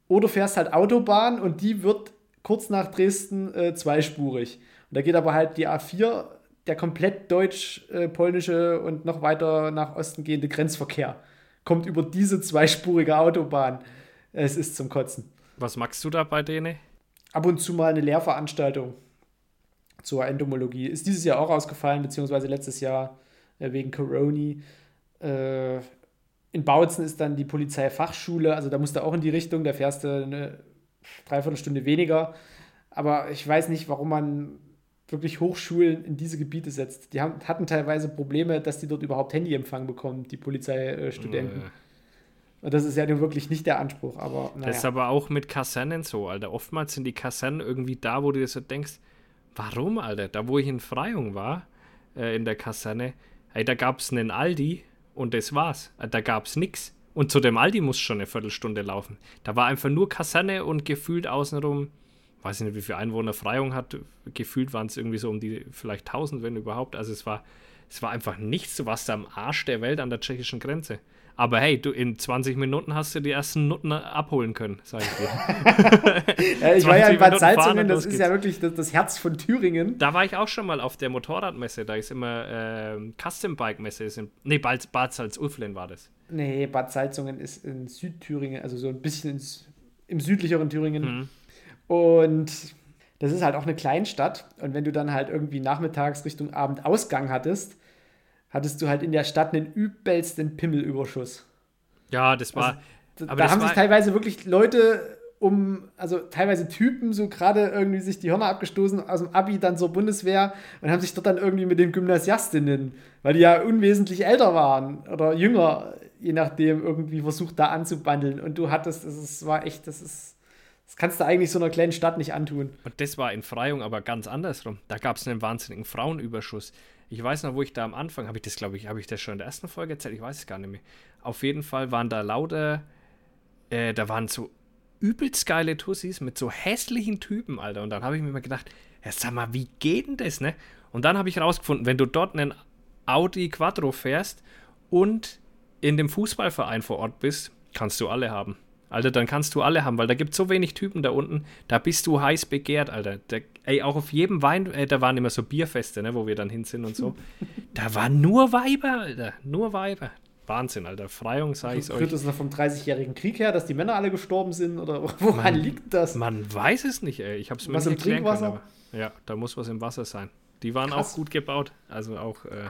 [SPEAKER 2] Oder fährst halt Autobahn und die wird kurz nach Dresden äh, zweispurig. Und da geht aber halt die A4, der komplett deutsch-polnische und noch weiter nach Osten gehende Grenzverkehr. Kommt über diese zweispurige Autobahn. Es ist zum Kotzen.
[SPEAKER 1] Was magst du da bei denen?
[SPEAKER 2] Ab und zu mal eine Lehrveranstaltung zur Entomologie. Ist dieses Jahr auch ausgefallen, beziehungsweise letztes Jahr äh, wegen Corona. Äh, in Bautzen ist dann die Polizeifachschule, also da musst du auch in die Richtung, da fährst du eine dreiviertel Stunde weniger. Aber ich weiß nicht, warum man wirklich Hochschulen in diese Gebiete setzt. Die haben, hatten teilweise Probleme, dass die dort überhaupt Handyempfang bekommen, die Polizeistudenten. Nee. Und das ist ja nun wirklich nicht der Anspruch, aber
[SPEAKER 1] naja. Das ist aber auch mit Kasernen so, Alter. Oftmals sind die Kasernen irgendwie da, wo du dir so denkst, warum, Alter? Da, wo ich in Freyung war, äh, in der Kaserne, ey, da gab es einen Aldi und das war's. Da gab es nichts. Und zu dem Aldi muss schon eine Viertelstunde laufen. Da war einfach nur Kaserne und gefühlt außenrum, weiß ich nicht, wie viele Einwohner Freiung hat, gefühlt waren es irgendwie so um die vielleicht 1000, wenn überhaupt. Also es war, es war einfach nichts. Du warst da am Arsch der Welt an der tschechischen Grenze. Aber hey, du in 20 Minuten hast du die ersten Nutten abholen können, sag ich
[SPEAKER 2] dir. ja, ich war ja in Bad Salzungen, das ist ja wirklich das, das, Herz von Thüringen.
[SPEAKER 1] Da war ich auch schon mal auf der Motorradmesse, da ist immer äh, Custom Bike Messe. Ist in, nee, Bad, Bad Salzuflen war das.
[SPEAKER 2] Nee, Bad Salzungen ist in Südthüringen, also so ein bisschen ins, im südlicheren Thüringen. Mhm. Und das ist halt auch eine Kleinstadt. Und wenn du dann halt irgendwie nachmittags Richtung Abend Ausgang hattest, hattest du halt in der Stadt einen übelsten Pimmelüberschuss.
[SPEAKER 1] Ja, das war.
[SPEAKER 2] Also, da, da haben sich teilweise wirklich Leute um, also teilweise Typen, so gerade irgendwie sich die Hörner abgestoßen aus dem Abi dann zur Bundeswehr und haben sich dort dann irgendwie mit den Gymnasiastinnen, weil die ja unwesentlich älter waren oder jünger, je nachdem, irgendwie versucht da anzubandeln. Und du hattest, das war echt, das ist. Das kannst du eigentlich so einer kleinen Stadt nicht antun.
[SPEAKER 1] Und das war in Freyung aber ganz andersrum. Da gab es einen wahnsinnigen Frauenüberschuss. Ich weiß noch, wo ich da am Anfang, habe ich das, glaube ich, habe ich das schon in der ersten Folge erzählt? Ich weiß es gar nicht mehr. Auf jeden Fall waren da lauter, äh, da waren so übelst geile Tussis mit so hässlichen Typen, Alter. Und dann habe ich mir mal gedacht, ja, sag mal, wie geht denn das, ne? Und dann habe ich rausgefunden, wenn du dort einen Audi Quattro fährst und in dem Fußballverein vor Ort bist, kannst du alle haben. Alter, dann kannst du alle haben, weil da gibt es so wenig Typen da unten, da bist du heiß begehrt, Alter. Da, ey, auch auf jedem Wein, äh, da waren immer so Bierfeste, ne, wo wir dann hin sind und so. da waren nur Weiber, Alter, nur Weiber. Wahnsinn, Alter. Freiung, sag ich euch.
[SPEAKER 2] Führt das noch vom 30-jährigen Krieg her, dass die Männer alle gestorben sind? Oder woran man, liegt das?
[SPEAKER 1] Man weiß es nicht, ey. Ich hab's mir
[SPEAKER 2] was nicht Trinkwasser?
[SPEAKER 1] Können, ja, da muss was im Wasser sein. Die waren Krass. auch gut gebaut. Also auch, äh,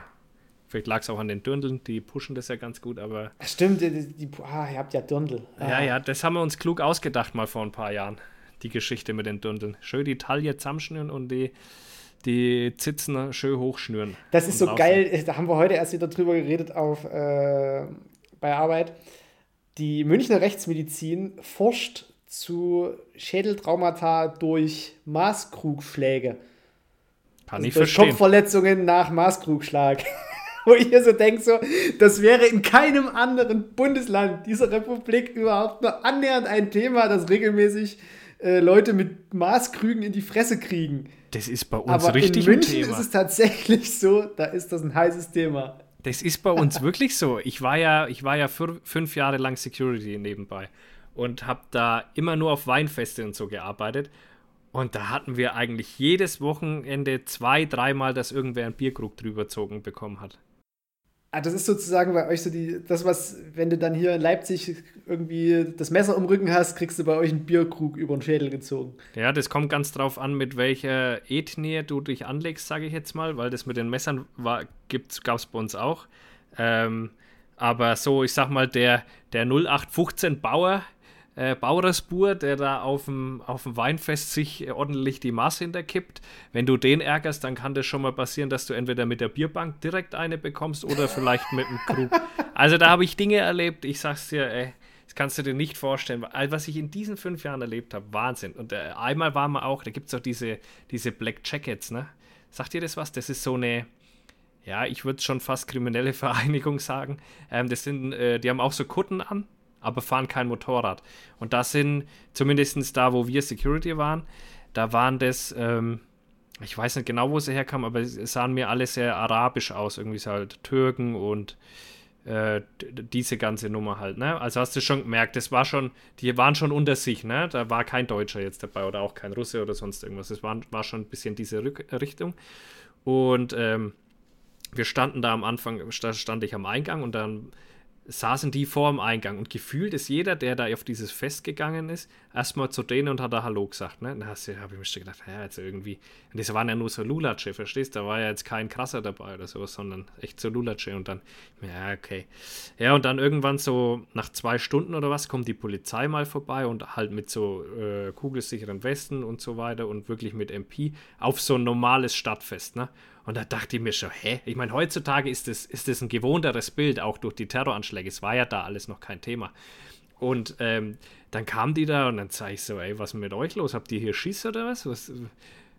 [SPEAKER 1] Vielleicht lag es auch an den Dürndeln, die pushen das ja ganz gut, aber.
[SPEAKER 2] Stimmt, die, die, ah, ihr habt ja Dirndl. Ah.
[SPEAKER 1] Ja, ja, das haben wir uns klug ausgedacht mal vor ein paar Jahren. Die Geschichte mit den Dürndeln. Schön die Taille zusammenschnüren und die, die Zitzen schön hochschnüren.
[SPEAKER 2] Das ist so draußen. geil, da haben wir heute erst wieder drüber geredet auf, äh, bei Arbeit. Die Münchner Rechtsmedizin forscht zu Schädeltraumata durch Maßkrugschläge.
[SPEAKER 1] Kann also ich durch verstehen.
[SPEAKER 2] Kopfverletzungen nach Maßkrugschlag. Wo ich hier so denke, so, das wäre in keinem anderen Bundesland dieser Republik überhaupt nur annähernd ein Thema, das regelmäßig äh, Leute mit Maßkrügen in die Fresse kriegen.
[SPEAKER 1] Das ist bei uns Aber richtig
[SPEAKER 2] in München ein Thema. ist es tatsächlich so, da ist das ein heißes Thema.
[SPEAKER 1] Das ist bei uns wirklich so. Ich war ja, ich war ja fünf Jahre lang Security nebenbei und habe da immer nur auf Weinfeste und so gearbeitet. Und da hatten wir eigentlich jedes Wochenende zwei, dreimal, dass irgendwer einen Bierkrug drüber gezogen bekommen hat.
[SPEAKER 2] Ah, das ist sozusagen bei euch so die, das, was, wenn du dann hier in Leipzig irgendwie das Messer im Rücken hast, kriegst du bei euch einen Bierkrug über den Schädel gezogen.
[SPEAKER 1] Ja, das kommt ganz drauf an, mit welcher Ethnie du dich anlegst, sage ich jetzt mal, weil das mit den Messern gab es bei uns auch. Ähm, aber so, ich sag mal, der, der 0815 Bauer, äh, Bauersbur, der da auf dem, auf dem Weinfest sich ordentlich die Maß hinterkippt. Wenn du den ärgerst, dann kann das schon mal passieren, dass du entweder mit der Bierbank direkt eine bekommst oder vielleicht mit dem Krug. Also da habe ich Dinge erlebt, ich sag's dir, ey, das kannst du dir nicht vorstellen. Was ich in diesen fünf Jahren erlebt habe, Wahnsinn. Und äh, einmal war man auch, da gibt es auch diese, diese Black Jackets, ne? Sagt ihr das was? Das ist so eine, ja, ich würde schon fast kriminelle Vereinigung sagen. Ähm, das sind, äh, die haben auch so Kutten an, aber fahren kein Motorrad. Und das sind, zumindest da, wo wir Security waren, da waren das, ähm, ich weiß nicht genau, wo sie herkamen, aber es sahen mir alle sehr arabisch aus. Irgendwie so halt Türken und äh, diese ganze Nummer halt, ne? Also hast du schon gemerkt, das war schon, die waren schon unter sich, ne? Da war kein Deutscher jetzt dabei oder auch kein Russe oder sonst irgendwas. Es war, war schon ein bisschen diese Rück Richtung. Und ähm, wir standen da am Anfang, da stand ich am Eingang und dann saßen die vor dem Eingang und gefühlt ist jeder, der da auf dieses Fest gegangen ist, erstmal zu denen und hat da Hallo gesagt. Ne? Da habe ich mir schon gedacht, ja, jetzt irgendwie. Und das waren ja nur so Lulatsche, verstehst du? Da war ja jetzt kein krasser dabei oder sowas, sondern echt so Lulatsche. Und dann, ja, okay. Ja, und dann irgendwann so nach zwei Stunden oder was kommt die Polizei mal vorbei und halt mit so äh, kugelsicheren Westen und so weiter und wirklich mit MP auf so ein normales Stadtfest. Ne? Und da dachte ich mir schon, hä? Ich meine, heutzutage ist das, ist das ein gewohnteres Bild, auch durch die Terroranschläge. Es war ja da alles noch kein Thema. Und ähm, dann kam die da und dann sage ich so, ey, was ist mit euch los? Habt ihr hier Schiss oder was? was?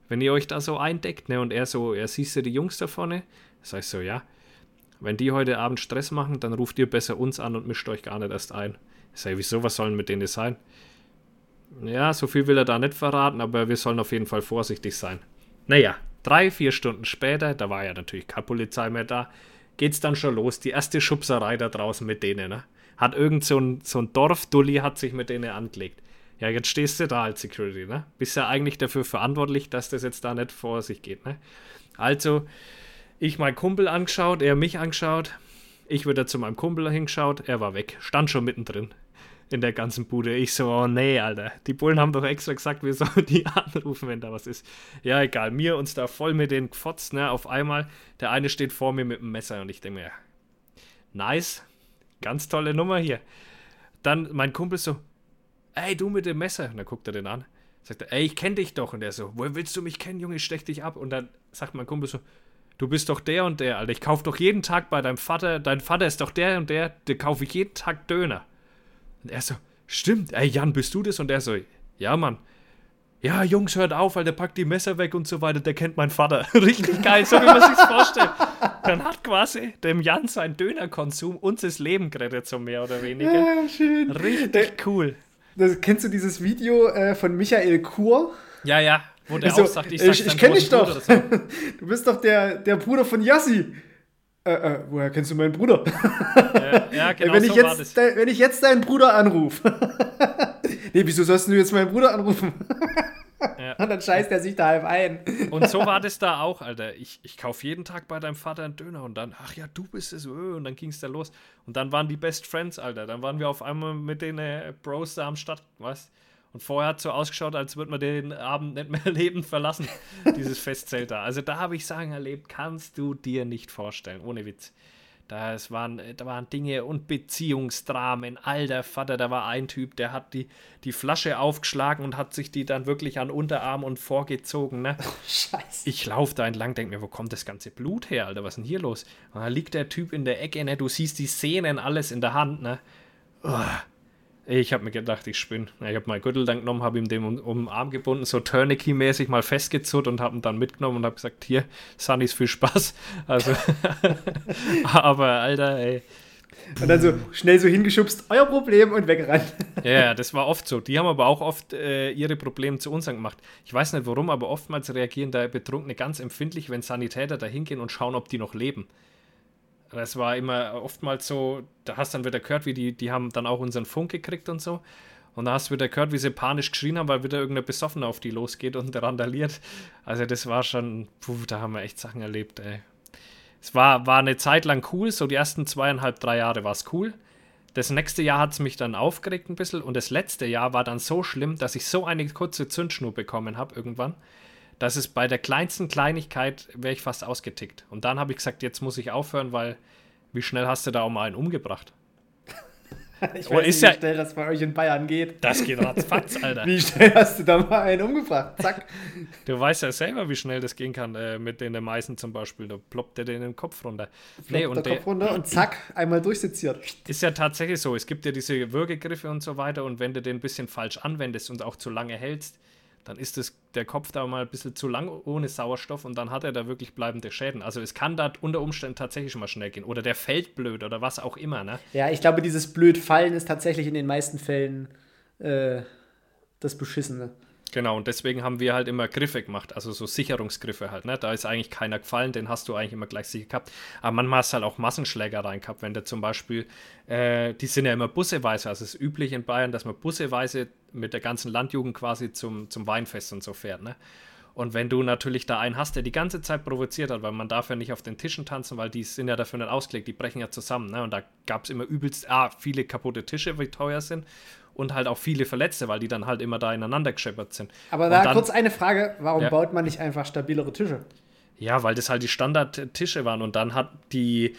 [SPEAKER 1] Wenn ihr euch da so eindeckt, ne? Und er so, er siehst du die Jungs da vorne? Sag ich so, ja. Wenn die heute Abend Stress machen, dann ruft ihr besser uns an und mischt euch gar nicht erst ein. Ich sage, wieso, was sollen mit denen sein? Ja, so viel will er da nicht verraten, aber wir sollen auf jeden Fall vorsichtig sein. Naja, Drei, vier Stunden später, da war ja natürlich keine Polizei mehr da, geht's dann schon los. Die erste Schubserei da draußen mit denen, ne? Hat irgend so ein, so ein Dorfdulli hat sich mit denen angelegt. Ja, jetzt stehst du da als Security, ne? Bist ja eigentlich dafür verantwortlich, dass das jetzt da nicht vor sich geht, ne? Also, ich meinen Kumpel angeschaut, er mich angeschaut, ich wieder zu meinem Kumpel hingeschaut, er war weg, stand schon mittendrin in der ganzen Bude. Ich so, oh nee, Alter. Die Bullen haben doch extra gesagt, wir sollen die anrufen, wenn da was ist. Ja, egal. Mir uns da voll mit den Pfotz, ne? Auf einmal, der eine steht vor mir mit dem Messer und ich denke mir, nice. Ganz tolle Nummer hier. Dann mein Kumpel so, ey, du mit dem Messer. Und dann guckt er den an. Sagt er, ey, ich kenne dich doch. Und er so, woher willst du mich kennen, Junge? Ich stech dich ab. Und dann sagt mein Kumpel so, du bist doch der und der, Alter. Ich kaufe doch jeden Tag bei deinem Vater, dein Vater ist doch der und der, der kaufe ich jeden Tag Döner. Und er so, stimmt, ey Jan, bist du das? Und er so, ja Mann. Ja, Jungs, hört auf, weil der packt die Messer weg und so weiter, der kennt meinen Vater. Richtig geil, so wie man sich's vorstellt. Dann hat quasi dem Jan sein Dönerkonsum uns das Leben gerettet, so mehr oder weniger. Ja, schön. Richtig der, cool.
[SPEAKER 2] Das, kennst du dieses Video äh, von Michael Kur?
[SPEAKER 1] Ja, ja,
[SPEAKER 2] wo der so, auch sagt, ich, ich, ich kenne dich doch. So. du bist doch der, der Bruder von Yassi äh, äh, woher kennst du meinen Bruder? Ja, ja genau wenn, ich so jetzt, de, wenn ich jetzt deinen Bruder anrufe. nee, wieso sollst du jetzt meinen Bruder anrufen? Ja. Und dann scheißt er sich da halb ein.
[SPEAKER 1] Und so war das da auch, Alter. Ich, ich kaufe jeden Tag bei deinem Vater einen Döner und dann, ach ja, du bist es. Öh, und dann ging es da los. Und dann waren die Best Friends, Alter. Dann waren wir auf einmal mit den äh, Bros da am Stadt, was? Und vorher hat es so ausgeschaut, als würde man den Abend nicht mehr lebend verlassen, dieses Festzelt da. Also da habe ich Sachen erlebt, kannst du dir nicht vorstellen, ohne Witz. Das waren, da waren Dinge und Beziehungsdramen. Alter Vater, da war ein Typ, der hat die, die Flasche aufgeschlagen und hat sich die dann wirklich an Unterarm und vorgezogen. Ne? Oh, Scheiße. Ich laufe da entlang, denke mir, wo kommt das ganze Blut her, Alter? Was ist denn hier los? Und da liegt der Typ in der Ecke, ne? Du siehst die Szenen alles in der Hand, ne? Oh. Ich habe mir gedacht, ich spinne. Ich habe meinen Gürtel dann genommen, habe ihm den um, um, den Arm gebunden, so Tourniquet-mäßig mal festgezurrt und habe ihn dann mitgenommen und habe gesagt, hier, Sunnys, viel Spaß. Also, aber Alter, ey.
[SPEAKER 2] Und dann so schnell so hingeschubst, euer Problem und weggerannt.
[SPEAKER 1] Ja, das war oft so. Die haben aber auch oft äh, ihre Probleme zu uns gemacht. Ich weiß nicht warum, aber oftmals reagieren da Betrunkene ganz empfindlich, wenn Sanitäter da hingehen und schauen, ob die noch leben. Das war immer oftmals so, da hast dann wieder gehört, wie die, die haben dann auch unseren Funk gekriegt und so. Und da hast du wieder gehört, wie sie panisch geschrien haben, weil wieder irgendein Besoffener auf die losgeht und randaliert. Also das war schon, puh, da haben wir echt Sachen erlebt, ey. Es war, war eine Zeit lang cool, so die ersten zweieinhalb, drei Jahre war es cool. Das nächste Jahr hat es mich dann aufgeregt ein bisschen und das letzte Jahr war dann so schlimm, dass ich so eine kurze Zündschnur bekommen habe irgendwann das ist bei der kleinsten Kleinigkeit, wäre ich fast ausgetickt. Und dann habe ich gesagt, jetzt muss ich aufhören, weil wie schnell hast du da auch mal einen umgebracht?
[SPEAKER 2] ich weiß nicht, ja, wie schnell das bei euch in Bayern geht.
[SPEAKER 1] Das geht ratzfatz, Alter.
[SPEAKER 2] wie schnell hast du da mal einen umgebracht? Zack.
[SPEAKER 1] Du weißt ja selber, wie schnell das gehen kann äh, mit den Meißen zum Beispiel. Da ploppt der den Kopf runter.
[SPEAKER 2] Ploppt nee, und der Kopf runter und zack, einmal durchsitziert.
[SPEAKER 1] Ist ja tatsächlich so. Es gibt ja diese Würgegriffe und so weiter und wenn du den ein bisschen falsch anwendest und auch zu lange hältst, dann ist das, der Kopf da mal ein bisschen zu lang ohne Sauerstoff und dann hat er da wirklich bleibende Schäden. Also es kann da unter Umständen tatsächlich schon mal schnell gehen. Oder der fällt blöd oder was auch immer. Ne?
[SPEAKER 2] Ja, ich glaube, dieses blöd Fallen ist tatsächlich in den meisten Fällen äh, das Beschissene.
[SPEAKER 1] Genau, und deswegen haben wir halt immer Griffe gemacht, also so Sicherungsgriffe halt. Ne? Da ist eigentlich keiner gefallen, den hast du eigentlich immer gleich sicher gehabt. Aber manchmal hast du halt auch Massenschlägereien gehabt, wenn der zum Beispiel, äh, die sind ja immer busseweise, also es ist üblich in Bayern, dass man busseweise mit der ganzen Landjugend quasi zum, zum Weinfest und so fährt. Ne? Und wenn du natürlich da einen hast, der die ganze Zeit provoziert hat, weil man darf ja nicht auf den Tischen tanzen, weil die sind ja dafür nicht ausgelegt, die brechen ja zusammen. Ne? Und da gab es immer übelst, ah, viele kaputte Tische, wie teuer sind und halt auch viele Verletzte, weil die dann halt immer da ineinander gescheppert sind.
[SPEAKER 2] Aber da dann, kurz eine Frage: Warum ja. baut man nicht einfach stabilere Tische?
[SPEAKER 1] Ja, weil das halt die Standardtische waren und dann hat die,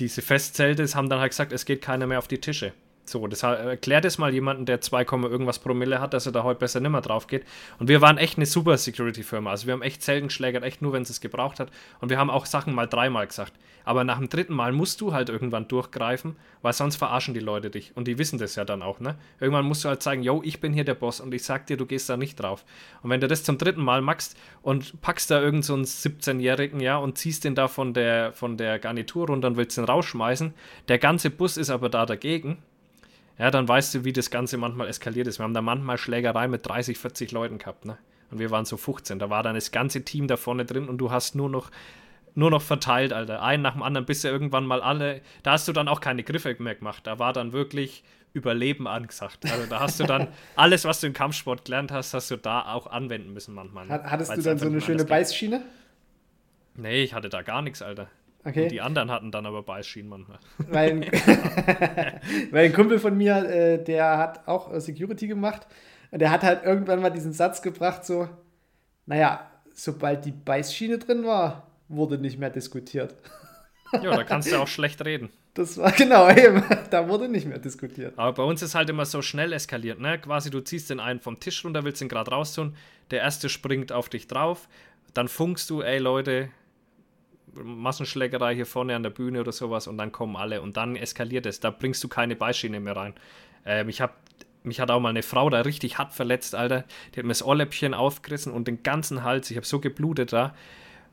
[SPEAKER 1] diese Festzelte haben dann halt gesagt, es geht keiner mehr auf die Tische. So, das erklärt es mal jemanden, der 2, irgendwas Promille hat, dass er da heute besser nimmer drauf geht. Und wir waren echt eine super Security-Firma. Also wir haben echt selten geschlägert, echt nur, wenn es es gebraucht hat. Und wir haben auch Sachen mal dreimal gesagt. Aber nach dem dritten Mal musst du halt irgendwann durchgreifen, weil sonst verarschen die Leute dich. Und die wissen das ja dann auch, ne? Irgendwann musst du halt sagen, yo, ich bin hier der Boss und ich sag dir, du gehst da nicht drauf. Und wenn du das zum dritten Mal machst und packst da irgendeinen so 17-Jährigen, ja, und ziehst den da von der, von der Garnitur runter und willst den rausschmeißen, der ganze Bus ist aber da dagegen, ja, dann weißt du, wie das Ganze manchmal eskaliert ist. Wir haben da manchmal Schlägerei mit 30, 40 Leuten gehabt, ne? Und wir waren so 15. Da war dann das ganze Team da vorne drin und du hast nur noch, nur noch verteilt, Alter. Einen nach dem anderen, bis ja irgendwann mal alle. Da hast du dann auch keine Griffe mehr gemacht. Da war dann wirklich Überleben angesagt. Also da hast du dann alles, was du im Kampfsport gelernt hast, hast du da auch anwenden müssen manchmal.
[SPEAKER 2] Ne? Hattest du dann so eine schöne Beißschiene?
[SPEAKER 1] Nee, ich hatte da gar nichts, Alter. Okay. Und die anderen hatten dann aber Beißschienen manchmal.
[SPEAKER 2] Weil ein, weil ein Kumpel von mir, äh, der hat auch äh, Security gemacht und der hat halt irgendwann mal diesen Satz gebracht, so, naja, sobald die Beißschiene drin war, wurde nicht mehr diskutiert.
[SPEAKER 1] Ja, da kannst du auch schlecht reden.
[SPEAKER 2] Das war genau eben, da wurde nicht mehr diskutiert.
[SPEAKER 1] Aber bei uns ist halt immer so schnell eskaliert, ne? Quasi du ziehst den einen vom Tisch runter, willst ihn gerade raustun, der erste springt auf dich drauf, dann funkst du, ey Leute, Massenschlägerei hier vorne an der Bühne oder sowas und dann kommen alle und dann eskaliert es. Da bringst du keine Beischiene mehr rein. Ähm, ich habe mich hat auch mal eine Frau da richtig hart verletzt, Alter. Die hat mir das Ohrläppchen aufgerissen und den ganzen Hals. Ich habe so geblutet da.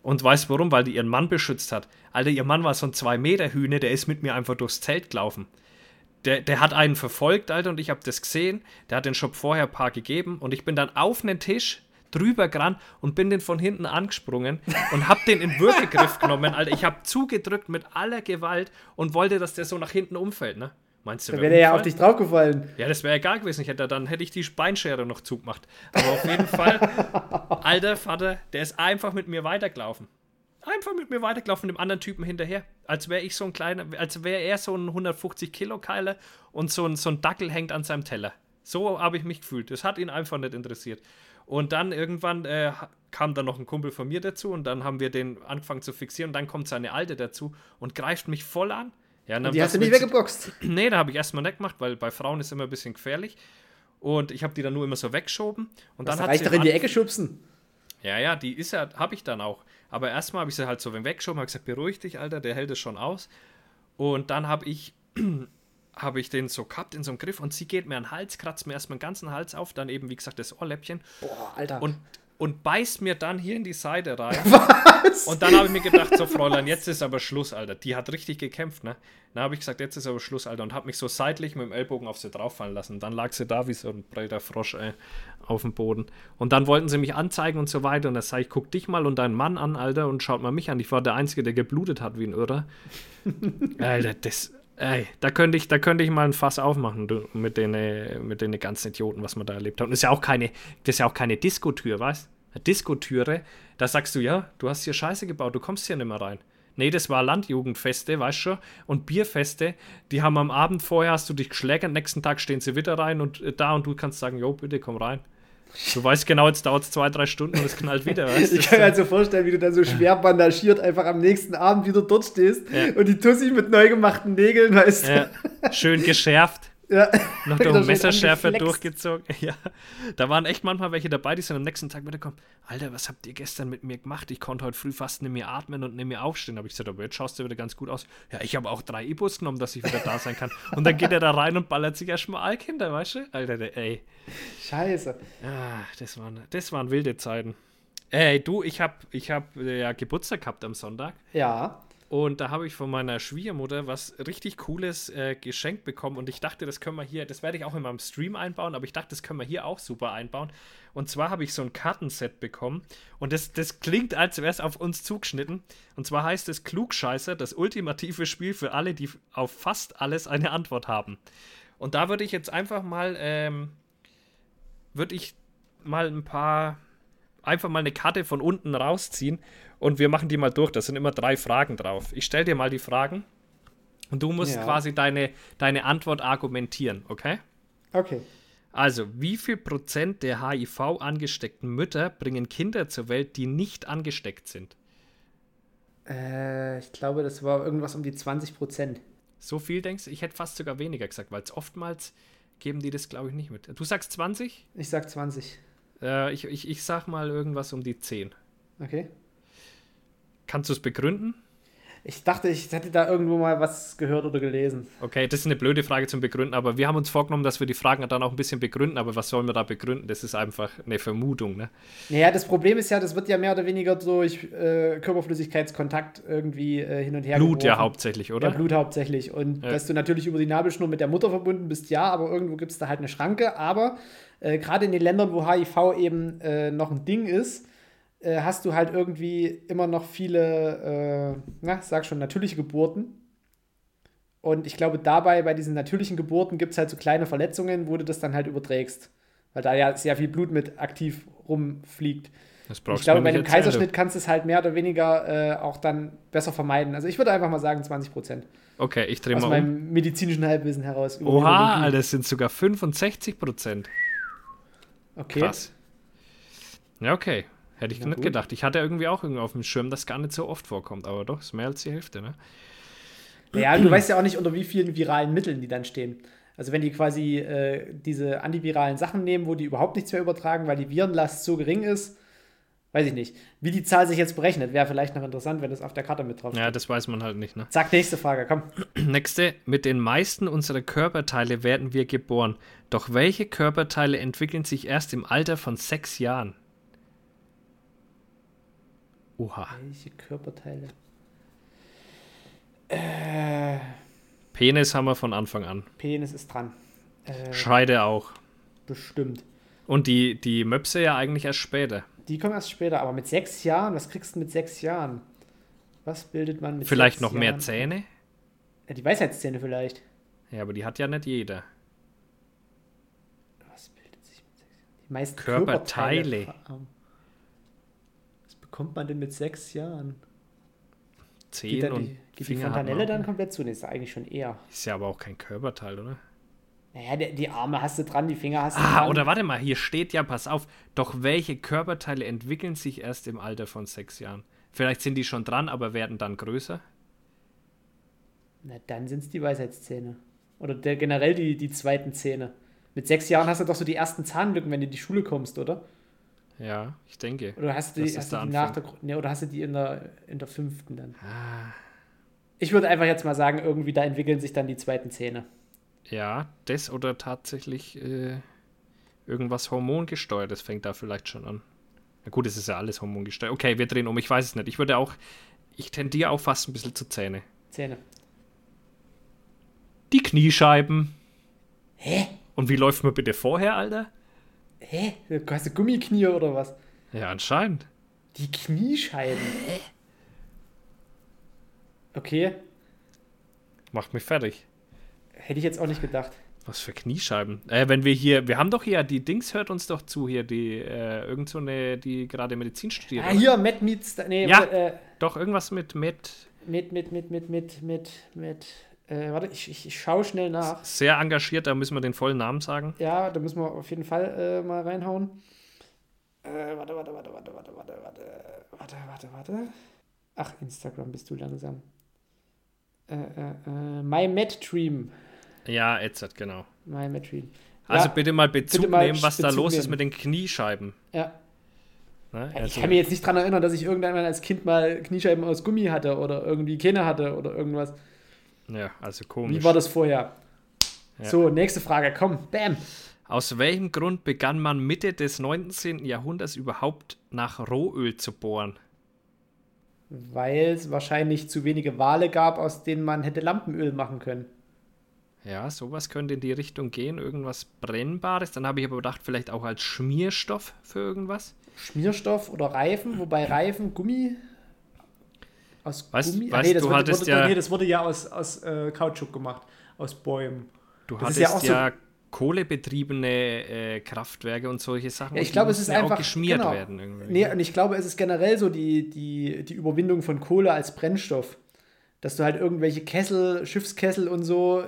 [SPEAKER 1] Und weißt warum? Weil die ihren Mann beschützt hat. Alter, ihr Mann war so ein 2-Meter-Hühne, der ist mit mir einfach durchs Zelt gelaufen. Der, der hat einen verfolgt, Alter, und ich habe das gesehen. Der hat den Shop vorher ein paar gegeben und ich bin dann auf einen Tisch drüber gerannt und bin den von hinten angesprungen und hab den in Würgegriff genommen, Alter. Ich hab zugedrückt mit aller Gewalt und wollte, dass der so nach hinten umfällt, ne?
[SPEAKER 2] Meinst du, da wäre der ja auf dich draufgefallen.
[SPEAKER 1] Ja, das wäre egal gewesen. Ich hätte, dann hätte ich die Beinschere noch zugemacht. Aber auf jeden Fall, alter Vater, der ist einfach mit mir weitergelaufen. Einfach mit mir weitergelaufen, dem anderen Typen hinterher. Als wäre ich so ein kleiner, als wäre er so ein 150 Kilo Keiler und so ein, so ein Dackel hängt an seinem Teller. So habe ich mich gefühlt. Das hat ihn einfach nicht interessiert. Und dann irgendwann äh, kam dann noch ein Kumpel von mir dazu und dann haben wir den angefangen zu fixieren und dann kommt seine Alte dazu und greift mich voll an.
[SPEAKER 2] Ja, die hast du nicht weggeboxt?
[SPEAKER 1] Nee, da habe ich erstmal nicht gemacht, weil bei Frauen ist immer ein bisschen gefährlich. Und ich habe die dann nur immer so weggeschoben. Und
[SPEAKER 2] Was
[SPEAKER 1] dann
[SPEAKER 2] reicht doch in die Ecke schubsen.
[SPEAKER 1] Ja, ja, die ist ja, habe ich dann auch. Aber erstmal habe ich sie halt so weggeschoben, habe gesagt, beruhig dich, Alter, der hält es schon aus. Und dann habe ich, habe ich den so gehabt in so einem Griff und sie geht mir an den Hals, kratzt mir erstmal den ganzen Hals auf, dann eben, wie gesagt, das Ohrläppchen.
[SPEAKER 2] Boah, Alter.
[SPEAKER 1] Und, und beißt mir dann hier in die Seite rein.
[SPEAKER 2] Was?
[SPEAKER 1] Und dann habe ich mir gedacht, so Fräulein, jetzt ist aber Schluss, Alter. Die hat richtig gekämpft, ne? Dann habe ich gesagt, jetzt ist aber Schluss, Alter. Und habe mich so seitlich mit dem Ellbogen auf sie drauffallen lassen. Dann lag sie da wie so ein breiter Frosch ey, auf dem Boden. Und dann wollten sie mich anzeigen und so weiter. Und da sage ich, guck dich mal und deinen Mann an, Alter, und schaut mal mich an. Ich war der Einzige, der geblutet hat wie ein Irrer. Alter, das, Ey, da könnte ich, da könnte ich mal ein Fass aufmachen du, mit den, mit den ganzen Idioten, was man da erlebt hat. Und das ist ja auch keine, das ist ja auch keine Diskotür, weißt? Eine Diskotüre, da sagst du, ja, du hast hier Scheiße gebaut, du kommst hier nicht mehr rein. Nee, das war Landjugendfeste, weißt du schon? Und Bierfeste, die haben am Abend vorher hast du dich geschlägert, nächsten Tag stehen sie wieder rein und äh, da und du kannst sagen, jo, bitte komm rein. Du weißt genau, jetzt dauert es zwei, drei Stunden und es knallt wieder. Weißt?
[SPEAKER 2] ich kann mir halt so vorstellen, wie du dann so schwer bandagiert einfach am nächsten Abend wieder dort stehst
[SPEAKER 1] Ja.
[SPEAKER 2] und die Tussi mit neu gemachten Nägeln, weißt du?
[SPEAKER 1] Ja, schön geschärft.
[SPEAKER 2] Ja.
[SPEAKER 1] Noch durch
[SPEAKER 2] schön
[SPEAKER 1] Messerschärfe
[SPEAKER 2] angeflext.
[SPEAKER 1] durchgezogen. Ja. Da waren echt manchmal welche dabei, die sind am nächsten Tag wieder gekommen. Alter, was habt ihr gestern mit mir gemacht? Ich konnte heute früh fast nicht mehr atmen und nicht mehr aufstehen. Habe ich gesagt, aber jetzt schaust du wieder ganz gut aus. Ja, ich habe auch drei Ibus genommen, dass ich wieder da sein kann. Und dann geht er da rein und ballert sich erstmal Alk hinter, weißt du? Alter, der- ey.
[SPEAKER 2] Scheiße.
[SPEAKER 1] Ah, das waren, das waren wilde Zeiten. Ey, du, ich habe ich hab, äh, ja Geburtstag gehabt am Sonntag.
[SPEAKER 2] Ja.
[SPEAKER 1] Und da habe ich von meiner Schwiegermutter was richtig Cooles äh, geschenkt bekommen. Und ich dachte, das können wir hier, das werde ich auch in meinem Stream einbauen, aber ich dachte, das können wir hier auch super einbauen. Und zwar habe ich so ein Kartenset bekommen. Und das, das klingt, als wäre es auf uns zugeschnitten. Und zwar heißt es Klugscheißer, das ultimative Spiel für alle, die auf fast alles eine Antwort haben. Und da würde ich jetzt einfach mal, ähm, würde ich mal ein paar, einfach mal eine Karte von unten rausziehen und wir machen die mal durch. Da sind immer drei Fragen drauf. Ich stelle dir mal die Fragen und du musst
[SPEAKER 2] Ja.
[SPEAKER 1] quasi deine, deine Antwort argumentieren, okay?
[SPEAKER 2] Okay.
[SPEAKER 1] Also, wie viel Prozent der HIV-angesteckten Mütter bringen Kinder zur Welt, die nicht angesteckt sind?
[SPEAKER 2] Äh, ich glaube, das war irgendwas um die 20 Prozent.
[SPEAKER 1] So viel denkst du? Ich hätte fast sogar weniger gesagt, weil es oftmals geben die das, glaube ich, nicht mit. Du sagst 20?
[SPEAKER 2] Ich sag 20.
[SPEAKER 1] Äh, ich, ich, ich sag mal irgendwas um die 10.
[SPEAKER 2] Okay.
[SPEAKER 1] Kannst du es begründen?
[SPEAKER 2] Ich dachte, ich hätte da irgendwo mal was gehört oder gelesen.
[SPEAKER 1] Okay, das ist eine blöde Frage zum Begründen, aber wir haben uns vorgenommen, dass wir die Fragen dann auch ein bisschen begründen, aber was sollen wir da begründen? Das ist einfach eine Vermutung, ne?
[SPEAKER 2] Naja, das Problem ist ja, das wird ja mehr oder weniger durch äh, Körperflüssigkeitskontakt irgendwie äh, hin und her
[SPEAKER 1] Blut ja
[SPEAKER 2] geworfen.
[SPEAKER 1] hauptsächlich, oder?
[SPEAKER 2] Ja, Blut hauptsächlich. Und
[SPEAKER 1] Ja.
[SPEAKER 2] dass du natürlich über die Nabelschnur mit der Mutter verbunden bist, ja, aber irgendwo gibt es da halt eine Schranke. Aber äh, gerade in den Ländern, wo HIV eben äh, noch ein Ding ist, äh, hast du halt irgendwie immer noch viele, äh, na, sag schon, natürliche Geburten. Und ich glaube, dabei, bei diesen natürlichen Geburten, gibt es halt so kleine Verletzungen, wo du das dann halt überträgst. Weil da ja sehr viel Blut mit aktiv rumfliegt.
[SPEAKER 1] Das brauchst
[SPEAKER 2] ich glaube, bei einem Kaiserschnitt kannst du es halt mehr oder weniger äh, auch dann besser vermeiden. Also ich würde einfach mal sagen 20 Prozent.
[SPEAKER 1] Okay, ich drehe
[SPEAKER 2] Aus
[SPEAKER 1] mal um.
[SPEAKER 2] meinem medizinischen Halbwissen heraus.
[SPEAKER 1] Oha. Alter, das sind sogar 65 Prozent.
[SPEAKER 2] Okay.
[SPEAKER 1] Krass. Ja, okay. Hätte ich
[SPEAKER 2] Na
[SPEAKER 1] nicht
[SPEAKER 2] gut.
[SPEAKER 1] gedacht. Ich hatte irgendwie auch irgendwie auf dem Schirm, dass gar nicht so oft vorkommt, aber doch, ist mehr als die Hälfte, ne?
[SPEAKER 2] Ja, du weißt ja auch nicht, unter wie vielen viralen Mitteln die dann stehen. Also wenn die quasi äh, diese antiviralen Sachen nehmen, wo die überhaupt nichts mehr übertragen, weil die Virenlast so gering ist, weiß ich nicht. Wie die Zahl sich jetzt berechnet, wäre vielleicht noch interessant, wenn das auf der Karte mit drauf steht.
[SPEAKER 1] Ja, das weiß man halt nicht, ne?
[SPEAKER 2] Zack, nächste Frage, komm.
[SPEAKER 1] Nächste. Mit den meisten unserer Körperteile werden wir geboren. Doch welche Körperteile entwickeln sich erst im Alter von sechs Jahren? Oha.
[SPEAKER 2] Welche Körperteile? Äh,
[SPEAKER 1] Penis haben wir von Anfang an.
[SPEAKER 2] Penis ist dran. Äh,
[SPEAKER 1] Scheide auch.
[SPEAKER 2] bestimmt.
[SPEAKER 1] Und die, die Möpse ja eigentlich erst später.
[SPEAKER 2] Die kommen erst später, aber mit sechs Jahren, was kriegst du mit sechs Jahren? Was bildet man mit
[SPEAKER 1] Vielleicht
[SPEAKER 2] sechs
[SPEAKER 1] noch mehr
[SPEAKER 2] Jahren?
[SPEAKER 1] Zähne?
[SPEAKER 2] Ja, die Weisheitszähne vielleicht.
[SPEAKER 1] Ja, aber die hat ja nicht jeder.
[SPEAKER 2] Was bildet sich mit sechs Jahren? Die meisten
[SPEAKER 1] Körperteile.
[SPEAKER 2] Körperteile. Bekommt man denn mit sechs Jahren? Geht,
[SPEAKER 1] Zehen
[SPEAKER 2] dann
[SPEAKER 1] und
[SPEAKER 2] die, geht die
[SPEAKER 1] Finger hat
[SPEAKER 2] Fontanelle dann komplett zu? Nee, ist eigentlich schon eher.
[SPEAKER 1] Ist ja aber auch kein Körperteil, oder?
[SPEAKER 2] Naja, die, die Arme hast du dran, die Finger hast du
[SPEAKER 1] Ah,
[SPEAKER 2] dran.
[SPEAKER 1] oder warte mal, hier steht ja, pass auf, doch welche Körperteile entwickeln sich erst im Alter von sechs Jahren? Vielleicht sind die schon dran, aber werden dann größer?
[SPEAKER 2] Na, dann sind es die Weisheitszähne. Oder der, generell die, die zweiten Zähne. Mit sechs Jahren hast du doch so die ersten Zahnlücken, wenn du in die Schule kommst, oder?
[SPEAKER 1] Ja, ich denke.
[SPEAKER 2] Oder hast du die, hast du die nach der, nee, oder hast du die in der, in der fünften dann?
[SPEAKER 1] Ah,
[SPEAKER 2] Ich würde einfach jetzt mal sagen, irgendwie da entwickeln sich dann die zweiten Zähne.
[SPEAKER 1] ja, das oder tatsächlich äh, irgendwas hormongesteuert, das fängt da vielleicht schon an. Na gut, es ist ja alles hormongesteuert. Okay, wir drehen um, ich weiß es nicht. Ich würde auch, ich tendiere auch fast ein bisschen zu Zähne.
[SPEAKER 2] Zähne.
[SPEAKER 1] Die Kniescheiben.
[SPEAKER 2] Hä?
[SPEAKER 1] Und wie läuft man bitte vorher, Alter?
[SPEAKER 2] Hä? Hast du Gummiknie oder was?
[SPEAKER 1] Ja, anscheinend.
[SPEAKER 2] Die Kniescheiben. Okay,
[SPEAKER 1] Macht mich fertig.
[SPEAKER 2] hätte ich jetzt auch nicht gedacht.
[SPEAKER 1] Was für Kniescheiben? Äh, wenn wir hier, wir haben doch hier, die Dings hört uns doch zu hier, die, äh, irgend so eine, die gerade Medizin studiert.
[SPEAKER 2] Ah,
[SPEAKER 1] oder?
[SPEAKER 2] hier, Matt meets, nee,
[SPEAKER 1] Ja.
[SPEAKER 2] äh,
[SPEAKER 1] Doch, irgendwas mit, mit
[SPEAKER 2] mit, mit, mit, mit, mit, mit, mit, äh, warte, ich, ich, ich schaue schnell nach.
[SPEAKER 1] sehr engagiert, da müssen wir den vollen Namen sagen.
[SPEAKER 2] Ja, da müssen wir auf jeden Fall äh, mal reinhauen. Äh, warte, warte, warte, warte, warte, warte, warte, warte, warte, warte. Ach, Instagram bist du langsam. Äh, äh, äh, My Mad Dream.
[SPEAKER 1] Ja, Edzard, genau.
[SPEAKER 2] My Mad Dream.
[SPEAKER 1] Also
[SPEAKER 2] Ja,
[SPEAKER 1] bitte mal Bezug
[SPEAKER 2] bitte mal
[SPEAKER 1] nehmen, was da
[SPEAKER 2] Bezug
[SPEAKER 1] los ist
[SPEAKER 2] nehmen.
[SPEAKER 1] mit den Kniescheiben.
[SPEAKER 2] Ja.
[SPEAKER 1] Ne?
[SPEAKER 2] Ich
[SPEAKER 1] Also,
[SPEAKER 2] kann mir jetzt nicht dran erinnern, dass ich irgendwann als Kind mal Kniescheiben aus Gummi hatte oder irgendwie keine hatte oder irgendwas.
[SPEAKER 1] Ja, also komisch.
[SPEAKER 2] Wie war das vorher?
[SPEAKER 1] Ja.
[SPEAKER 2] So, nächste Frage, komm, bam.
[SPEAKER 1] Aus welchem Grund begann man Mitte des 19. Jahrhunderts überhaupt nach Rohöl zu bohren?
[SPEAKER 2] Weil es wahrscheinlich zu wenige Wale gab, aus denen man hätte Lampenöl machen können.
[SPEAKER 1] Ja, sowas könnte in die Richtung gehen, irgendwas Brennbares. Dann habe ich aber gedacht, vielleicht auch als Schmierstoff für irgendwas.
[SPEAKER 2] Schmierstoff oder Reifen, wobei Reifen, Gummi. Aus
[SPEAKER 1] Weißt-
[SPEAKER 2] Gummi?
[SPEAKER 1] weißt,
[SPEAKER 2] das
[SPEAKER 1] du
[SPEAKER 2] wurde,
[SPEAKER 1] hattest
[SPEAKER 2] wurde,
[SPEAKER 1] ja-
[SPEAKER 2] nee, das wurde ja aus, aus äh, Kautschuk gemacht, aus Bäumen.
[SPEAKER 1] Du
[SPEAKER 2] Das
[SPEAKER 1] hattest
[SPEAKER 2] ja
[SPEAKER 1] ja,
[SPEAKER 2] auch so-
[SPEAKER 1] kohlebetriebene äh, Kraftwerke und solche Sachen.
[SPEAKER 2] Ja, ich glaube, es ist
[SPEAKER 1] ja
[SPEAKER 2] einfach
[SPEAKER 1] geschmiert
[SPEAKER 2] genau.
[SPEAKER 1] werden. Irgendwie.
[SPEAKER 2] Nee, und ich glaube, es ist generell so die, die, die Überwindung von Kohle als Brennstoff. Dass du halt irgendwelche Kessel, Schiffskessel und so.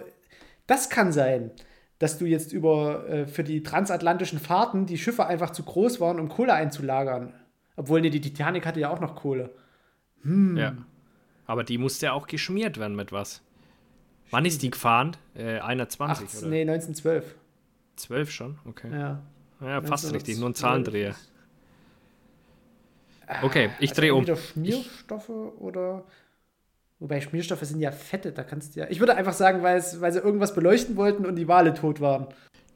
[SPEAKER 2] Das kann sein, dass du jetzt über äh, für die transatlantischen Fahrten die Schiffe einfach zu groß waren, um Kohle einzulagern. Obwohl, nee, die Titanic hatte ja auch noch Kohle.
[SPEAKER 1] Ja. Aber die musste ja auch geschmiert werden mit was. Wann ist die gefahren? Äh, 21
[SPEAKER 2] Ach,
[SPEAKER 1] oder?
[SPEAKER 2] nee, 1912.
[SPEAKER 1] 12 schon? Okay.
[SPEAKER 2] Ja.
[SPEAKER 1] Ja, fast richtig, nur ein
[SPEAKER 2] 1912.
[SPEAKER 1] Zahlendreher. Okay, ich
[SPEAKER 2] Also
[SPEAKER 1] drehe um.
[SPEAKER 2] Entweder Schmierstoffe oder. Wobei Schmierstoffe sind ja Fette, da kannst du ja. Ich würde einfach sagen, weil, es, weil sie irgendwas beleuchten wollten und die Wale tot waren.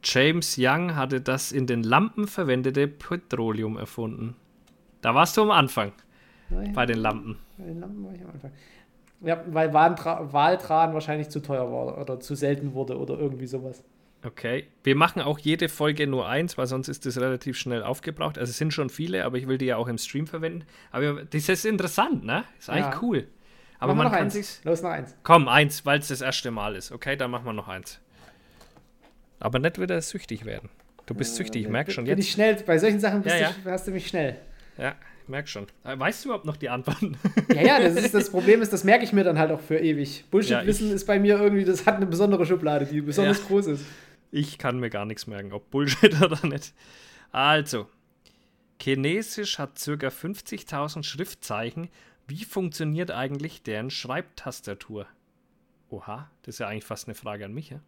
[SPEAKER 1] James Young hatte das in den Lampen verwendete Petroleum erfunden. Da warst du am Anfang bei den Lampen.
[SPEAKER 2] bei den Lampen war ich am Anfang. Ja, weil Waltra Waltran wahrscheinlich zu teuer war oder zu selten wurde oder irgendwie sowas.
[SPEAKER 1] Okay. Wir machen auch jede Folge nur eins, weil sonst ist das relativ schnell aufgebraucht. Also es sind schon viele, aber ich will die ja auch im Stream verwenden. Aber das ist interessant, ne? Ist eigentlich
[SPEAKER 2] Ja.
[SPEAKER 1] cool. Aber
[SPEAKER 2] Machen wir
[SPEAKER 1] man
[SPEAKER 2] noch
[SPEAKER 1] kann
[SPEAKER 2] eins.
[SPEAKER 1] sich's.
[SPEAKER 2] Los, noch eins.
[SPEAKER 1] Komm, eins, weil es das erste Mal ist. Okay, dann machen wir noch eins. Aber nicht wieder süchtig werden. Du bist süchtig, ich merk schon
[SPEAKER 2] Bin
[SPEAKER 1] jetzt.
[SPEAKER 2] ich schnell, bei solchen Sachen bist
[SPEAKER 1] Ja,
[SPEAKER 2] du, hast du mich schnell.
[SPEAKER 1] Ja, ich merk schon. Äh, Weißt du überhaupt noch die Antworten?
[SPEAKER 2] Ja, ja, das, ist, das Problem ist, das merke ich mir dann halt auch für ewig. Bullshit-Wissen ist bei mir irgendwie, das hat eine besondere Schublade, die besonders
[SPEAKER 1] Ja.
[SPEAKER 2] groß ist.
[SPEAKER 1] Ich kann mir gar nichts merken, ob Bullshit oder nicht. Also, Chinesisch hat ca. 50.000 Schriftzeichen. Wie funktioniert eigentlich deren Schreibtastatur? Oha, das ist ja eigentlich fast eine Frage an mich, ja?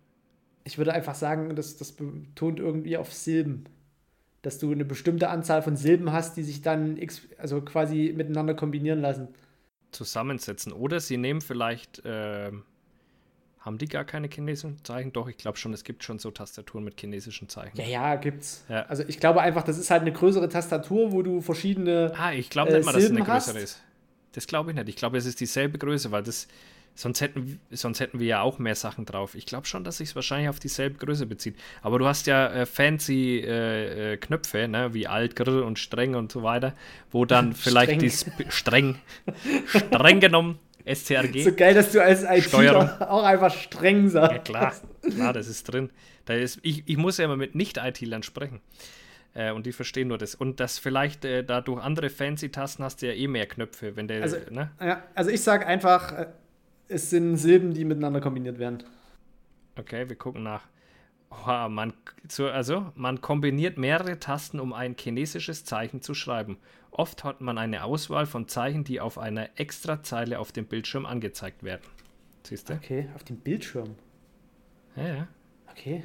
[SPEAKER 2] Ich würde einfach sagen, das, das betont irgendwie auf Silben. Dass du eine bestimmte Anzahl von Silben hast, die sich dann x, also quasi miteinander kombinieren lassen.
[SPEAKER 1] Zusammensetzen. Oder sie nehmen vielleicht, ähm, haben die gar keine chinesischen Zeichen? Doch, ich glaube schon, es gibt schon so Tastaturen mit chinesischen Zeichen.
[SPEAKER 2] Ja, ja, gibt's.
[SPEAKER 1] Ja.
[SPEAKER 2] Also ich glaube einfach, das ist halt eine größere Tastatur, wo du verschiedene.
[SPEAKER 1] Ah, ich glaube
[SPEAKER 2] äh,
[SPEAKER 1] nicht mal, dass es eine größere
[SPEAKER 2] hast.
[SPEAKER 1] ist. Das glaube ich nicht. Ich glaube, es ist dieselbe Größe, weil das. Sonst hätten, sonst hätten wir ja auch mehr Sachen drauf. Ich glaube schon, dass sich es wahrscheinlich auf dieselbe Größe bezieht. Aber du hast ja äh, fancy äh, äh, Knöpfe, ne? wie alt, grill und streng und so weiter, wo dann vielleicht
[SPEAKER 2] Streng.
[SPEAKER 1] die streng, streng genommen, STRG.
[SPEAKER 2] So geil, dass du als. ITler auch einfach streng sagst.
[SPEAKER 1] Ja, klar, klar, das ist drin. Da ist, ich, ich muss ja immer mit Nicht-IT-Lern sprechen. Äh, und die verstehen nur das. Und das vielleicht äh, da durch andere Fancy-Tasten hast du ja eh mehr Knöpfe, wenn der,
[SPEAKER 2] Also-
[SPEAKER 1] ne?
[SPEAKER 2] Ja, also ich sag einfach, äh, es sind Silben, die miteinander kombiniert werden.
[SPEAKER 1] Okay, wir gucken nach. Oh, man, so, also, man kombiniert mehrere Tasten, um ein chinesisches Zeichen zu schreiben. Oft hat man eine Auswahl von Zeichen, die auf einer Extrazeile auf dem Bildschirm angezeigt werden. Siehst du?
[SPEAKER 2] Okay, auf dem Bildschirm.
[SPEAKER 1] Ja, ja.
[SPEAKER 2] Okay.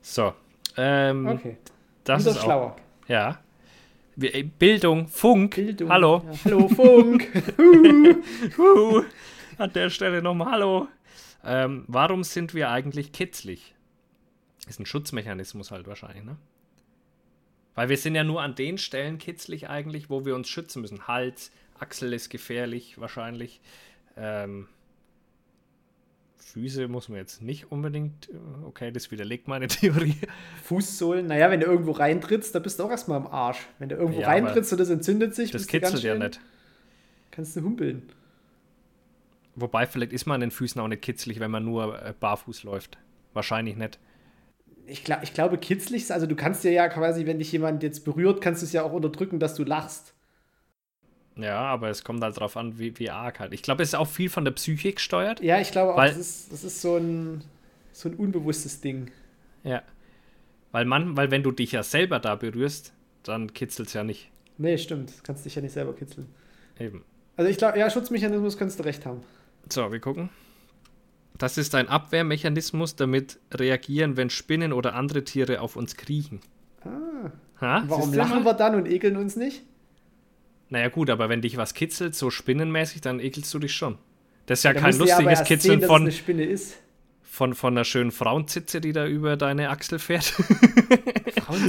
[SPEAKER 1] So. Ähm,
[SPEAKER 2] Okay.
[SPEAKER 1] Das
[SPEAKER 2] Wieder
[SPEAKER 1] ist auch,
[SPEAKER 2] schlauer.
[SPEAKER 1] ja. Wir- äh, Bildung, Funk.
[SPEAKER 2] Bildung.
[SPEAKER 1] Hallo.
[SPEAKER 2] Ja. Hallo, Funk.
[SPEAKER 1] An der Stelle nochmal Hallo. Ähm, warum sind wir eigentlich kitzlig? Ist ein Schutzmechanismus halt wahrscheinlich, ne? Weil wir sind ja nur an den Stellen kitzlig eigentlich, wo wir uns schützen müssen. Hals, Achsel ist gefährlich wahrscheinlich. Ähm, Füße muss man jetzt nicht unbedingt. äh, Okay, das widerlegt meine Theorie.
[SPEAKER 2] Fußsohlen. Naja, wenn du irgendwo reintrittst, da bist du auch erstmal am Arsch. Wenn du irgendwo
[SPEAKER 1] Ja,
[SPEAKER 2] reintrittst und das entzündet sich,
[SPEAKER 1] Das kitzelt ja nicht.
[SPEAKER 2] Kannst du humpeln.
[SPEAKER 1] Wobei, vielleicht ist man an den Füßen auch nicht kitzlig, wenn man nur äh, barfuß läuft. Wahrscheinlich nicht.
[SPEAKER 2] Ich, gla ich glaube, kitzlig, ist- also du kannst dir ja quasi, wenn dich jemand jetzt berührt, kannst du es ja auch unterdrücken, dass du lachst.
[SPEAKER 1] Ja, aber es kommt halt drauf an, wie, wie arg halt. Ich glaube, es ist auch viel von der Psyche gesteuert.
[SPEAKER 2] Ja, ich glaube auch,
[SPEAKER 1] Weil-
[SPEAKER 2] das, ist, das ist so ein, so ein unbewusstes Ding.
[SPEAKER 1] Ja. Weil man, weil wenn du dich ja selber da berührst, dann kitzelt es ja nicht.
[SPEAKER 2] Nee, stimmt. Du kannst dich ja nicht selber kitzeln.
[SPEAKER 1] Eben.
[SPEAKER 2] Also ich glaube, ja, Schutzmechanismus kannst du recht haben.
[SPEAKER 1] So, wir gucken. Das ist ein Abwehrmechanismus, damit reagieren, wenn Spinnen oder andere Tiere auf uns kriechen.
[SPEAKER 2] Ah.
[SPEAKER 1] Ha?
[SPEAKER 2] Warum lachen wir dann und ekeln uns nicht?
[SPEAKER 1] Naja, gut, aber wenn dich was kitzelt, so spinnenmäßig, dann ekelst du dich schon. Das ist ja kein
[SPEAKER 2] ja aber
[SPEAKER 1] lustiges Kitzeln
[SPEAKER 2] sehen, dass es
[SPEAKER 1] von,
[SPEAKER 2] eine Spinne ist.
[SPEAKER 1] Von, von einer schönen Frauenzitze, die da über deine Achsel fährt.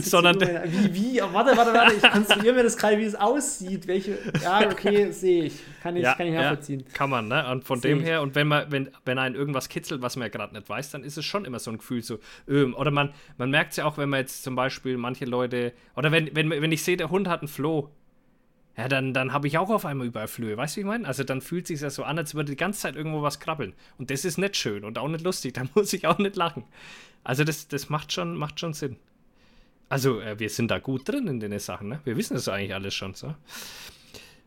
[SPEAKER 1] Sondern-
[SPEAKER 2] wie, wie, oh, warte, warte, warte, ich konstruiere mir das gerade, wie es aussieht. Welche, ja, okay, sehe ich. Kann ich, kann ich nachvollziehen.
[SPEAKER 1] kann man, ne? Und von
[SPEAKER 2] Sehe
[SPEAKER 1] dem her, und wenn man, wenn, wenn einen irgendwas kitzelt, was man ja gerade nicht weiß, dann ist es schon immer so ein Gefühl so, ähm, oder man, man merkt es ja auch, wenn man jetzt zum Beispiel manche Leute, oder wenn, wenn, wenn ich sehe, der Hund hat einen Floh, ja, dann, dann habe ich auch auf einmal überall Flöhe, weißt du, wie ich meine? Also dann fühlt es sich ja so an, als würde die ganze Zeit irgendwo was krabbeln. Und das ist nicht schön und auch nicht lustig, da muss ich auch nicht lachen. Also das, das macht, schon, macht schon Sinn. Also äh, wir sind da gut drin in den Sachen, ne? Wir wissen das eigentlich alles schon, so.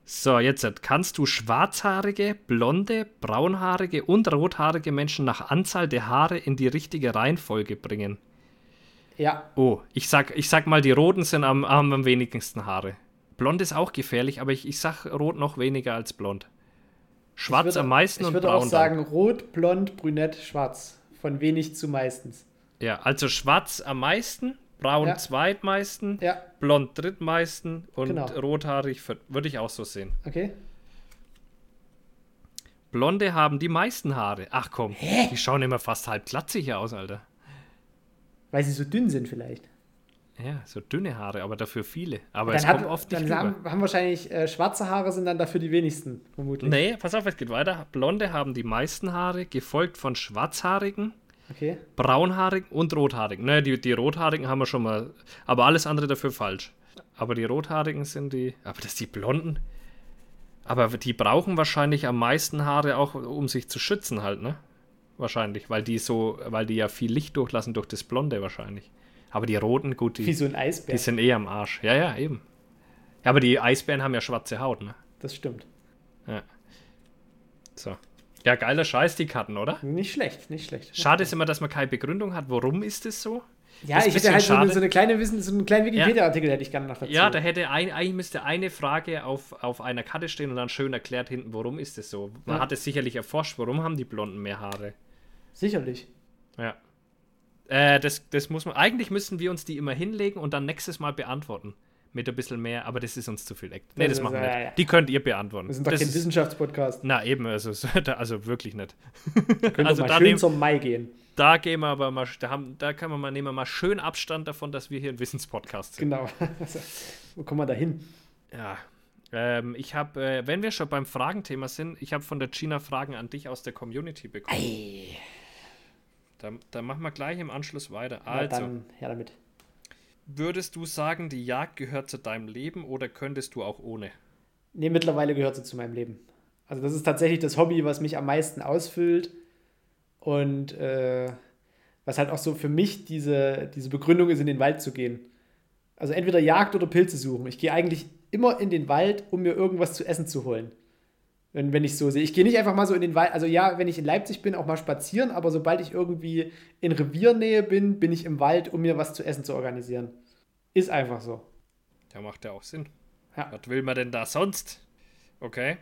[SPEAKER 1] So, jetzt äh, kannst du schwarzhaarige, blonde, braunhaarige und rothaarige Menschen nach Anzahl der Haare in die richtige Reihenfolge bringen.
[SPEAKER 2] Ja,
[SPEAKER 1] Oh, ich sag, ich sag mal, die roten sind am, haben am wenigsten Haare. Blond ist auch gefährlich, aber ich, ich sag rot noch weniger als blond. Schwarz
[SPEAKER 2] ich würde,
[SPEAKER 1] am meisten
[SPEAKER 2] Ich
[SPEAKER 1] und
[SPEAKER 2] würde
[SPEAKER 1] braun.
[SPEAKER 2] auch sagen rot, blond, brünett, schwarz. Von wenig zu meistens.
[SPEAKER 1] Dann. Ja, also schwarz am meisten, braun
[SPEAKER 2] Ja.
[SPEAKER 1] zweitmeisten,
[SPEAKER 2] Ja,
[SPEAKER 1] blond drittmeisten und
[SPEAKER 2] Genau.
[SPEAKER 1] rothaarig würde ich auch so sehen.
[SPEAKER 2] okay.
[SPEAKER 1] Blonde haben die meisten Haare. Ach komm, die schauen immer fast halb glatzig aus, Alter.
[SPEAKER 2] Weil sie so dünn sind vielleicht.
[SPEAKER 1] Ja, so dünne Haare, aber dafür viele. Aber
[SPEAKER 2] Dann,
[SPEAKER 1] es
[SPEAKER 2] hat,
[SPEAKER 1] kommt oft nicht
[SPEAKER 2] dann haben, haben wahrscheinlich äh, schwarze Haare sind dann dafür die wenigsten, vermutlich.
[SPEAKER 1] Nee, pass auf, es geht weiter. Blonde haben die meisten Haare, gefolgt von schwarzhaarigen,
[SPEAKER 2] Okay.
[SPEAKER 1] braunhaarigen und rothaarigen. Ne, die, die rothaarigen haben wir schon mal, aber alles andere dafür falsch. Aber die rothaarigen sind die, aber das die blonden. Aber die brauchen wahrscheinlich am meisten Haare auch, um sich zu schützen halt, ne? Wahrscheinlich, weil die so, weil die ja viel Licht durchlassen durch das Blonde wahrscheinlich. Aber die roten, gut,
[SPEAKER 2] Wie
[SPEAKER 1] die,
[SPEAKER 2] so ein Eisbär.
[SPEAKER 1] die sind eh am Arsch. Ja, ja, eben. Ja, aber die Eisbären haben ja schwarze Haut, ne?
[SPEAKER 2] Das stimmt.
[SPEAKER 1] Ja. So. Ja, geiler Scheiß, die Karten, oder?
[SPEAKER 2] Nicht schlecht, nicht schlecht.
[SPEAKER 1] Schade ist immer, dass man keine Begründung hat. Warum ist es so?
[SPEAKER 2] Ja,
[SPEAKER 1] Das
[SPEAKER 2] ich hätte halt so eine, so eine kleine Wissen, so einen kleinen Wikipedia-Artikel hätte ich gerne noch dazu.
[SPEAKER 1] Ja, da hätte ein, eigentlich müsste eine Frage auf, auf einer Karte stehen und dann schön erklärt hinten, warum ist es so. Man
[SPEAKER 2] Ja.
[SPEAKER 1] hat es sicherlich erforscht, warum haben die Blonden mehr Haare.
[SPEAKER 2] Sicherlich.
[SPEAKER 1] Ja. Äh, das, das muss man. Eigentlich müssen wir uns die immer hinlegen und dann nächstes Mal beantworten. Mit ein bisschen mehr, aber das ist uns zu viel. Nee,
[SPEAKER 2] Das
[SPEAKER 1] das machen wir
[SPEAKER 2] ja,
[SPEAKER 1] nicht. Die könnt ihr beantworten.
[SPEAKER 2] Wir sind doch
[SPEAKER 1] Das
[SPEAKER 2] kein
[SPEAKER 1] ist-
[SPEAKER 2] Wissenschaftspodcast.
[SPEAKER 1] Na eben, also, also wirklich nicht.
[SPEAKER 2] Können
[SPEAKER 1] also
[SPEAKER 2] mal schön
[SPEAKER 1] nehmen-
[SPEAKER 2] zum Mai gehen.
[SPEAKER 1] Da gehen wir aber mal, da, haben, da kann man mal nehmen wir mal schön Abstand davon, dass wir hier ein Wissenspodcast sind.
[SPEAKER 2] Genau. Wo kommen wir da hin?
[SPEAKER 1] Ja. Ähm, ich habe, äh, wenn wir schon beim Fragenthema sind, ich habe von der Gina Fragen an dich aus der Community bekommen. Da, da machen wir gleich im Anschluss weiter. Also,
[SPEAKER 2] dann her damit.
[SPEAKER 1] würdest du sagen, die Jagd gehört zu deinem Leben oder könntest du auch ohne?
[SPEAKER 2] Nee, mittlerweile gehört sie zu meinem Leben. Also das ist tatsächlich das Hobby, was mich am meisten ausfüllt und äh, was halt auch so für mich diese, diese Begründung ist, in den Wald zu gehen. Also entweder Jagd oder Pilze suchen. Ich gehe eigentlich immer in den Wald, um mir irgendwas zu essen zu holen. Wenn, wenn ich so sehe. Ich gehe nicht einfach mal so in den Wald, also ja, wenn ich in Leipzig bin, auch mal spazieren, aber sobald ich irgendwie in Reviernähe bin, bin ich im Wald, um mir was zu essen zu organisieren. Ist einfach so.
[SPEAKER 1] Ja, macht ja auch Sinn. Ja. Was will man denn da sonst? Okay.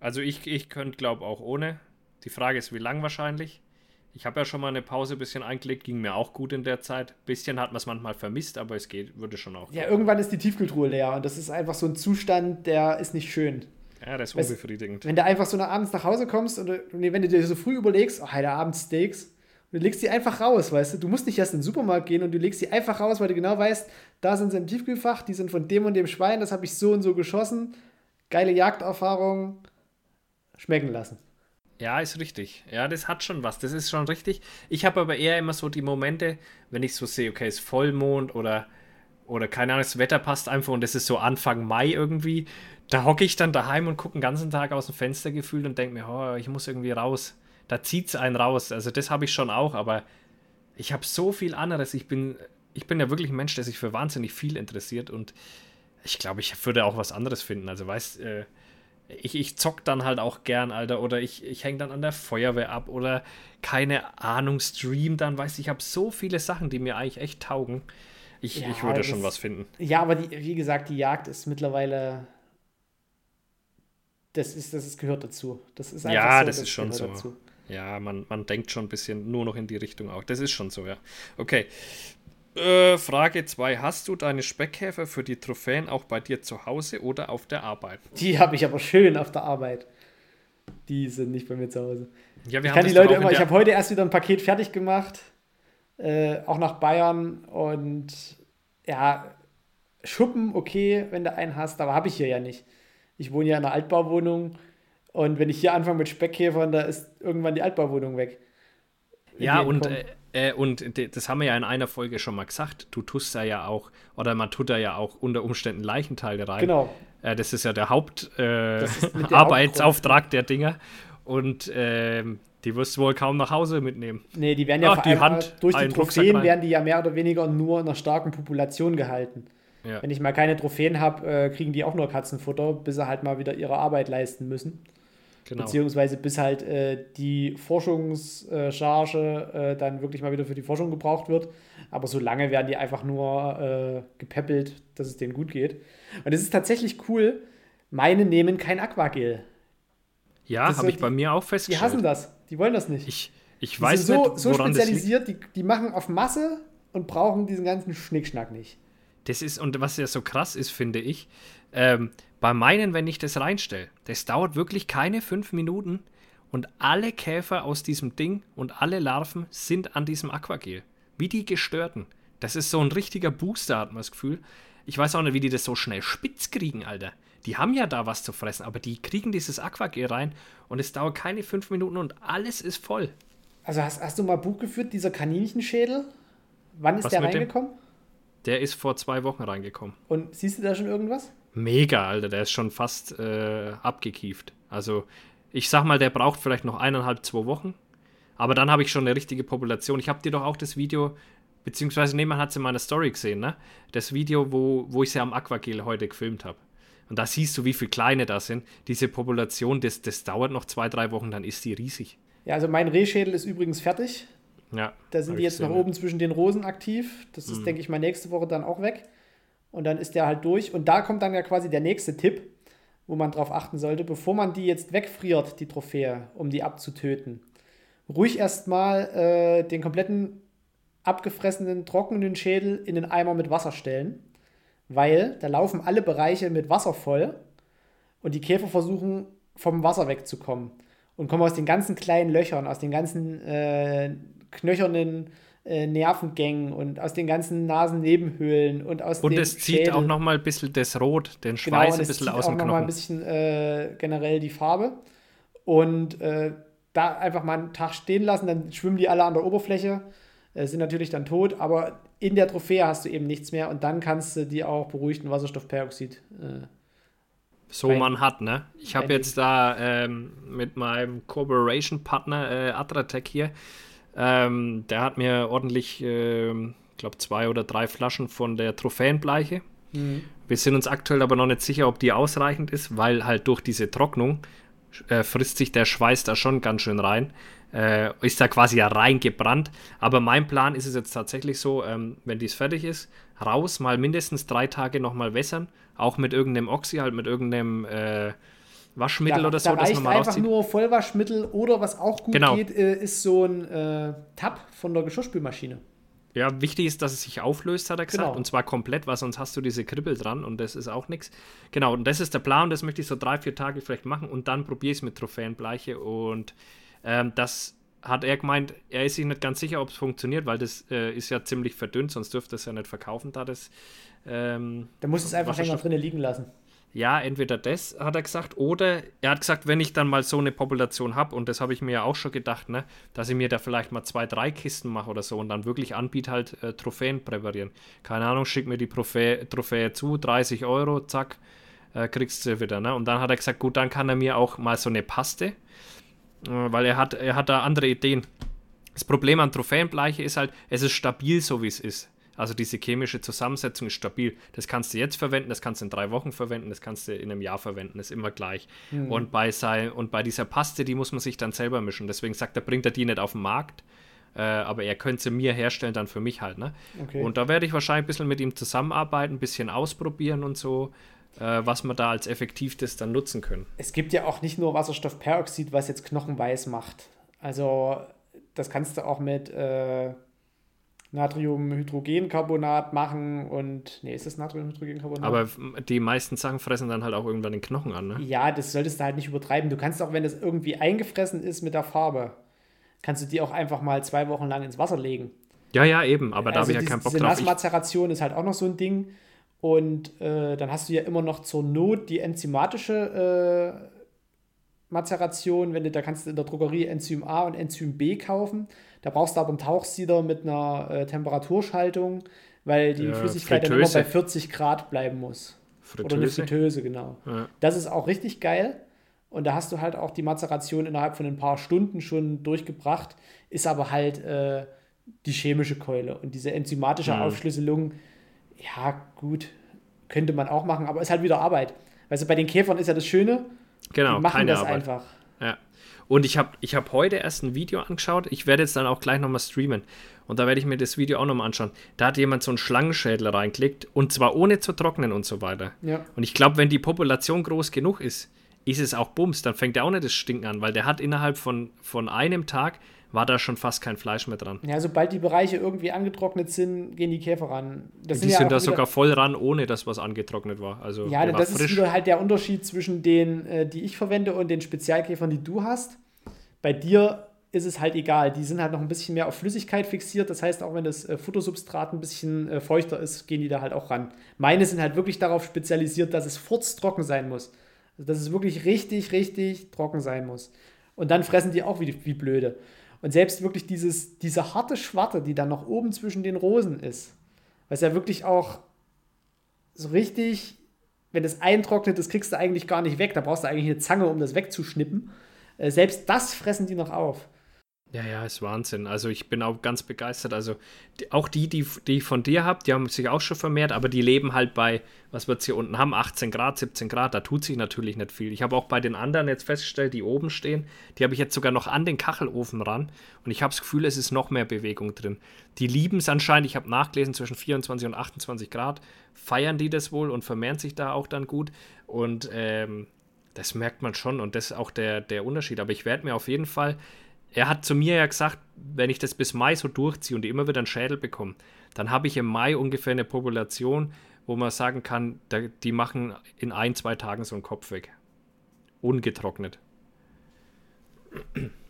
[SPEAKER 1] Also ich, ich könnte, glaube auch ohne. Die Frage ist, wie lang wahrscheinlich. Ich habe ja schon mal eine Pause ein bisschen eingelegt, ging mir auch gut in der Zeit. Bisschen hat man es manchmal vermisst, aber es geht, würde schon auch.
[SPEAKER 2] Ja, irgendwann ist die Tiefkühltruhe leer und das ist einfach so ein Zustand, der ist nicht schön.
[SPEAKER 1] Ja, das ist weißt, unbefriedigend.
[SPEAKER 2] Wenn du einfach so abends nach Hause kommst und wenn du dir so früh überlegst, oh, heute Abend Steaks, und du legst die einfach raus, weißt du? Du musst nicht erst in den Supermarkt gehen und du legst die einfach raus, weil du genau weißt, da sind sie im Tiefkühlfach, die sind von dem und dem Schwein, das habe ich so und so geschossen. Geile Jagderfahrung. Schmecken lassen.
[SPEAKER 1] Ja, ist richtig. Ja, das hat schon was. Das ist schon richtig. Ich habe aber eher immer so die Momente, wenn ich so sehe, okay, es ist Vollmond oder, oder keine Ahnung, das Wetter passt einfach und es ist so Anfang Mai irgendwie. Da hocke ich dann daheim und gucke den ganzen Tag aus dem Fenster gefühlt und denke mir, oh, ich muss irgendwie raus. Da zieht es einen raus. Also das habe ich schon auch, aber ich habe so viel anderes. Ich bin, ich bin ja wirklich ein Mensch, der sich für wahnsinnig viel interessiert und ich glaube, ich würde auch was anderes finden. Also weißt, äh, ich, ich zock dann halt auch gern, Alter, oder ich, ich hänge dann an der Feuerwehr ab oder keine Ahnung, stream dann, weißt du, ich habe so viele Sachen, die mir eigentlich echt taugen. Ich, ja, ich würde schon was finden.
[SPEAKER 2] Ja, aber die, wie gesagt, die Jagd ist mittlerweile. Das ist, das ist, gehört dazu. Das ist
[SPEAKER 1] ja, so, das, das ist schon so. Dazu. Ja, man, man denkt schon ein bisschen nur noch in die Richtung auch. Das ist schon so, ja. Okay. Äh, Frage 2. Hast du deine Speckkäfer für die Trophäen auch bei dir zu Hause oder auf der Arbeit?
[SPEAKER 2] Die habe ich aber schön auf der Arbeit. Die sind nicht bei mir zu Hause. Ja, wir ich kann die Leute immer, ich habe heute erst wieder ein Paket fertig gemacht, äh, auch nach Bayern und ja, Schuppen, okay, wenn du einen hast, aber habe ich hier ja nicht. Ich wohne ja in einer Altbauwohnung und wenn ich hier anfange mit Speckkäfern, da ist irgendwann die Altbauwohnung weg.
[SPEAKER 1] Ja, und äh, äh, und das haben wir ja in einer Folge schon mal gesagt. Du tust da ja auch, oder man tut da ja auch unter Umständen Leichenteile rein.
[SPEAKER 2] Genau.
[SPEAKER 1] Äh, das ist ja der Hauptarbeitsauftrag äh, der, der Dinger. Und ähm, die wirst du wohl kaum nach Hause mitnehmen.
[SPEAKER 2] Nee, die werden ja Ach, die Hand durch die Trophäen werden die ja mehr oder weniger nur in einer starken Population gehalten. Ja. Wenn ich mal keine Trophäen habe, äh, kriegen die auch nur Katzenfutter, bis sie halt mal wieder ihre Arbeit leisten müssen. Genau. Beziehungsweise bis halt äh, die Forschungscharge äh, dann wirklich mal wieder für die Forschung gebraucht wird. Aber so lange werden die einfach nur äh, gepäppelt, dass es denen gut geht. Und es ist tatsächlich cool, meine nehmen kein Aquagel.
[SPEAKER 1] Ja, habe ich die, bei mir auch festgestellt.
[SPEAKER 2] Die hassen das. Die wollen das nicht.
[SPEAKER 1] Ich, ich die weiß
[SPEAKER 2] sind so,
[SPEAKER 1] nicht,
[SPEAKER 2] so spezialisiert, die, die machen auf Masse und brauchen diesen ganzen Schnickschnack nicht.
[SPEAKER 1] Das ist, und was ja so krass ist, finde ich, ähm, bei meinen, wenn ich das reinstelle, das dauert wirklich keine fünf Minuten und alle Käfer aus diesem Ding und alle Larven sind an diesem Aquagel. Wie die gestörten. Das ist so ein richtiger Booster, hat man das Gefühl. Ich weiß auch nicht, wie die das so schnell spitz kriegen, Alter. Die haben ja da was zu fressen, aber die kriegen dieses Aquagel rein und es dauert keine fünf Minuten und alles ist voll.
[SPEAKER 2] Also hast, hast du mal Buch geführt, dieser Kaninchenschädel? Wann ist was der reingekommen? Dem?
[SPEAKER 1] Der ist vor zwei Wochen reingekommen.
[SPEAKER 2] Und siehst du da schon irgendwas?
[SPEAKER 1] Mega, Alter, der ist schon fast äh, abgekieft. Also, ich sag mal, der braucht vielleicht noch eineinhalb, zwei Wochen. Aber dann habe ich schon eine richtige Population. Ich habe dir doch auch das Video, beziehungsweise, nee, man hat es in meiner Story gesehen, ne? Das Video, wo, wo ich sie am Aquagel heute gefilmt habe. Und da siehst du, wie viele kleine da sind. Diese Population, das, das dauert noch zwei, drei Wochen, dann ist die riesig.
[SPEAKER 2] Ja, also mein Rehschädel ist übrigens fertig.
[SPEAKER 1] Ja.
[SPEAKER 2] Da sind die jetzt nach oben zwischen den Rosen aktiv. Das ist, mhm. denke ich mal, nächste Woche dann auch weg. Und dann ist der halt durch. Und da kommt dann ja quasi der nächste Tipp, wo man drauf achten sollte, bevor man die jetzt wegfriert, die Trophäe, um die abzutöten. Ruhig erstmal äh, den kompletten abgefressenen, trockenen Schädel in den Eimer mit Wasser stellen, weil da laufen alle Bereiche mit Wasser voll und die Käfer versuchen vom Wasser wegzukommen und kommen aus den ganzen kleinen Löchern, aus den ganzen äh, knöchernen äh, Nervengängen und aus den ganzen Nasennebenhöhlen und aus
[SPEAKER 1] Und es zieht Schädel. auch noch mal ein bisschen das Rot, den genau, Schweiß genau, ein bisschen aus dem Knochen. auch noch mal
[SPEAKER 2] ein bisschen äh, generell die Farbe. Und äh, da einfach mal einen Tag stehen lassen, dann schwimmen die alle an der Oberfläche, äh, sind natürlich dann tot, aber in der Trophäe hast du eben nichts mehr und dann kannst du die auch beruhigten Wasserstoffperoxid äh,
[SPEAKER 1] so man hat, ne? Ich habe jetzt da ähm, mit meinem Corporation-Partner äh, Atratec hier ähm, der hat mir ordentlich, äh, ich glaube, zwei oder drei Flaschen von der Trophäenbleiche. Mhm. Wir sind uns aktuell aber noch nicht sicher, ob die ausreichend ist, weil halt durch diese Trocknung äh, frisst sich der Schweiß da schon ganz schön rein. Äh, ist da quasi ja reingebrannt. Aber mein Plan ist es jetzt tatsächlich so, ähm, wenn dies fertig ist, raus, mal mindestens drei Tage nochmal wässern. Auch mit irgendeinem Oxy, halt mit irgendeinem äh, Waschmittel
[SPEAKER 2] da,
[SPEAKER 1] oder so.
[SPEAKER 2] Da reicht einfach rauszieht. nur Vollwaschmittel oder was auch gut genau. geht, äh, ist so ein äh, Tab von der Geschirrspülmaschine.
[SPEAKER 1] Ja, wichtig ist, dass es sich auflöst, hat er gesagt. Genau. Und zwar komplett, weil sonst hast du diese Kribbel dran und das ist auch nichts. Genau, und das ist der Plan, das möchte ich so drei, vier Tage vielleicht machen und dann probiere ich es mit Trophäenbleiche. Und ähm, das hat er gemeint, er ist sich nicht ganz sicher, ob es funktioniert, weil das äh, ist ja ziemlich verdünnt, sonst dürfte es ja nicht verkaufen, da das. Ähm,
[SPEAKER 2] da muss es einfach länger drinnen liegen lassen
[SPEAKER 1] ja, entweder das, hat er gesagt, oder er hat gesagt, wenn ich dann mal so eine Population habe, und das habe ich mir ja auch schon gedacht, ne, dass ich mir da vielleicht mal zwei, drei Kisten mache oder so und dann wirklich anbiete, halt äh, Trophäen präparieren. Keine Ahnung, schick mir die Trophäe, Trophäe zu, 30 Euro, zack, äh, kriegst du wieder. Ne? Und dann hat er gesagt, gut, dann kann er mir auch mal so eine Paste, äh, weil er hat, er hat da andere Ideen. Das Problem an Trophäenbleiche ist halt, es ist stabil, so wie es ist. Also diese chemische Zusammensetzung ist stabil. Das kannst du jetzt verwenden, das kannst du in drei Wochen verwenden, das kannst du in einem Jahr verwenden, ist immer gleich. Mhm. Und, bei sein, und bei dieser Paste, die muss man sich dann selber mischen. Deswegen sagt er, bringt er die nicht auf den Markt. Äh, aber er könnte sie mir herstellen, dann für mich halt. Ne? Okay. Und da werde ich wahrscheinlich ein bisschen mit ihm zusammenarbeiten, ein bisschen ausprobieren und so, äh, was wir da als effektivstes dann nutzen können.
[SPEAKER 2] Es gibt ja auch nicht nur Wasserstoffperoxid, was jetzt Knochenweiß macht. Also das kannst du auch mit äh, Natriumhydrogencarbonat machen und. Nee, ist das Natriumhydrogencarbonat?
[SPEAKER 1] Aber die meisten Sachen fressen dann halt auch irgendwann den Knochen an, ne?
[SPEAKER 2] Ja, das solltest du halt nicht übertreiben. Du kannst auch, wenn das irgendwie eingefressen ist mit der Farbe, kannst du die auch einfach mal zwei Wochen lang ins Wasser legen.
[SPEAKER 1] Ja, ja, eben, aber also da habe ich ja keinen Bock
[SPEAKER 2] diese drauf. Nassmazeration ist halt auch noch so ein Ding. Und äh, dann hast du ja immer noch zur Not die enzymatische äh, Mazeration, wenn du, da kannst du in der Drogerie Enzym A und Enzym B kaufen. Da brauchst du aber einen Tauchsieder mit einer äh, Temperaturschaltung, weil die ja, Flüssigkeit Fritteuse. dann immer bei 40 Grad bleiben muss. Fritteuse. Oder eine Fritteuse, genau. Ja. Das ist auch richtig geil. Und da hast du halt auch die Mazeration innerhalb von ein paar Stunden schon durchgebracht, ist aber halt äh, die chemische Keule. Und diese enzymatische mhm. Aufschlüsselung, ja, gut, könnte man auch machen, aber ist halt wieder Arbeit. Weißt du, bei den Käfern ist ja das Schöne,
[SPEAKER 1] Genau,
[SPEAKER 2] die machen
[SPEAKER 1] keine
[SPEAKER 2] das
[SPEAKER 1] Arbeit.
[SPEAKER 2] einfach.
[SPEAKER 1] Ja. Und ich habe ich hab heute erst ein Video angeschaut. Ich werde jetzt dann auch gleich nochmal streamen. Und da werde ich mir das Video auch nochmal anschauen. Da hat jemand so einen Schlangenschädel reinklickt und zwar ohne zu trocknen und so weiter.
[SPEAKER 2] Ja.
[SPEAKER 1] Und ich glaube, wenn die Population groß genug ist, ist es auch Bums. Dann fängt er auch nicht das Stinken an, weil der hat innerhalb von, von einem Tag war da schon fast kein Fleisch mehr dran.
[SPEAKER 2] Ja, sobald die Bereiche irgendwie angetrocknet sind, gehen die Käfer ran.
[SPEAKER 1] Das die sind, ja sind da sogar voll ran, ohne dass was angetrocknet war. Also
[SPEAKER 2] ja, das ist wieder halt der Unterschied zwischen den, äh, die ich verwende und den Spezialkäfern, die du hast. Bei dir ist es halt egal. Die sind halt noch ein bisschen mehr auf Flüssigkeit fixiert. Das heißt, auch wenn das äh, Futtersubstrat ein bisschen äh, feuchter ist, gehen die da halt auch ran. Meine sind halt wirklich darauf spezialisiert, dass es furztrocken sein muss. Also, dass es wirklich richtig, richtig trocken sein muss. Und dann fressen die auch wie, wie blöde. Und selbst wirklich dieses, diese harte Schwarte, die dann noch oben zwischen den Rosen ist, was ja wirklich auch so richtig, wenn das eintrocknet, das kriegst du eigentlich gar nicht weg. Da brauchst du eigentlich eine Zange, um das wegzuschnippen. Äh, selbst das fressen die noch auf.
[SPEAKER 1] Ja, ja, ist Wahnsinn. Also ich bin auch ganz begeistert. Also die, auch die, die, die ich von dir habe, die haben sich auch schon vermehrt, aber die leben halt bei, was wir jetzt hier unten haben, 18 Grad, 17 Grad, da tut sich natürlich nicht viel. Ich habe auch bei den anderen jetzt festgestellt, die oben stehen, die habe ich jetzt sogar noch an den Kachelofen ran und ich habe das Gefühl, es ist noch mehr Bewegung drin. Die lieben es anscheinend, ich habe nachgelesen, zwischen 24 und 28 Grad feiern die das wohl und vermehren sich da auch dann gut und ähm, das merkt man schon und das ist auch der, der Unterschied. Aber ich werde mir auf jeden Fall er hat zu mir ja gesagt, wenn ich das bis Mai so durchziehe und immer wieder einen Schädel bekomme, dann habe ich im Mai ungefähr eine Population, wo man sagen kann, die machen in ein, zwei Tagen so einen Kopf weg. Ungetrocknet.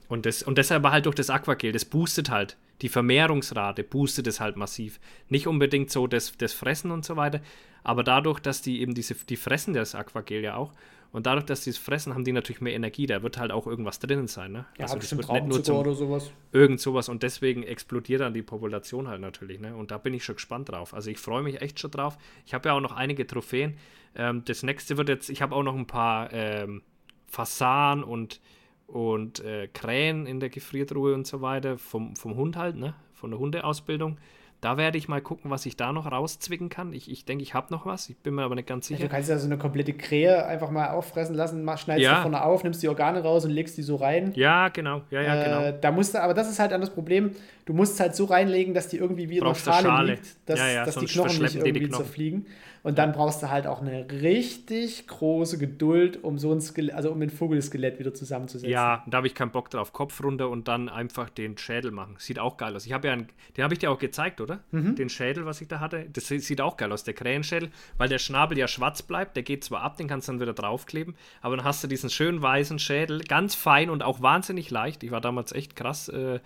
[SPEAKER 1] Und, das, und deshalb halt durch das Aquagel, das boostet halt. Die Vermehrungsrate boostet es halt massiv. Nicht unbedingt so das, das Fressen und so weiter, aber dadurch, dass die eben diese, die fressen das Aquagel ja auch und dadurch, dass sie es fressen, haben die natürlich mehr Energie. Da wird halt auch irgendwas drinnen sein. Ne?
[SPEAKER 2] Ja, also bestimmt Traubenzucker oder sowas.
[SPEAKER 1] Irgend sowas. Und deswegen explodiert dann die Population halt natürlich. Ne? Und da bin ich schon gespannt drauf. Also ich freue mich echt schon drauf. Ich habe ja auch noch einige Trophäen. Ähm, das nächste wird jetzt, ich habe auch noch ein paar ähm, Fasan und, und äh, Krähen in der Gefriertruhe und so weiter. Vom, vom Hund halt, ne? von der Hundeausbildung. Da werde ich mal gucken, was ich da noch rauszwicken kann. Ich, ich denke, ich habe noch was. Ich bin mir aber nicht ganz sicher.
[SPEAKER 2] Du kannst ja so eine komplette Krähe einfach mal auffressen lassen, mach, schneidest
[SPEAKER 1] Ja.
[SPEAKER 2] vorne auf, nimmst die Organe raus und legst die so rein.
[SPEAKER 1] Ja, genau. Ja, ja, genau.
[SPEAKER 2] Äh, da musst du, aber das ist halt dann das Problem, du musst es halt so reinlegen, dass die irgendwie wie in
[SPEAKER 1] du
[SPEAKER 2] Schale,
[SPEAKER 1] Schale.
[SPEAKER 2] liegt, dass,
[SPEAKER 1] Ja, ja,
[SPEAKER 2] dass die Knochen nicht
[SPEAKER 1] verschleppen die
[SPEAKER 2] irgendwie
[SPEAKER 1] Knochen.
[SPEAKER 2] zerfliegen. Und dann brauchst du halt auch eine richtig große Geduld, um so ein Skelett, also um ein Vogelskelett wieder zusammenzusetzen.
[SPEAKER 1] Ja, da habe ich keinen Bock drauf. Kopf runter und dann einfach den Schädel machen. Sieht auch geil aus. Ich habe ja einen, den habe ich dir auch gezeigt, oder?
[SPEAKER 2] Mhm.
[SPEAKER 1] Den Schädel, was ich da hatte. Das sieht- auch geil aus, der Krähenschädel, weil der Schnabel ja schwarz bleibt. Der geht zwar ab, den kannst du dann wieder draufkleben, aber dann hast du diesen schönen weißen Schädel, ganz fein und auch wahnsinnig leicht. Ich war damals echt krass äh,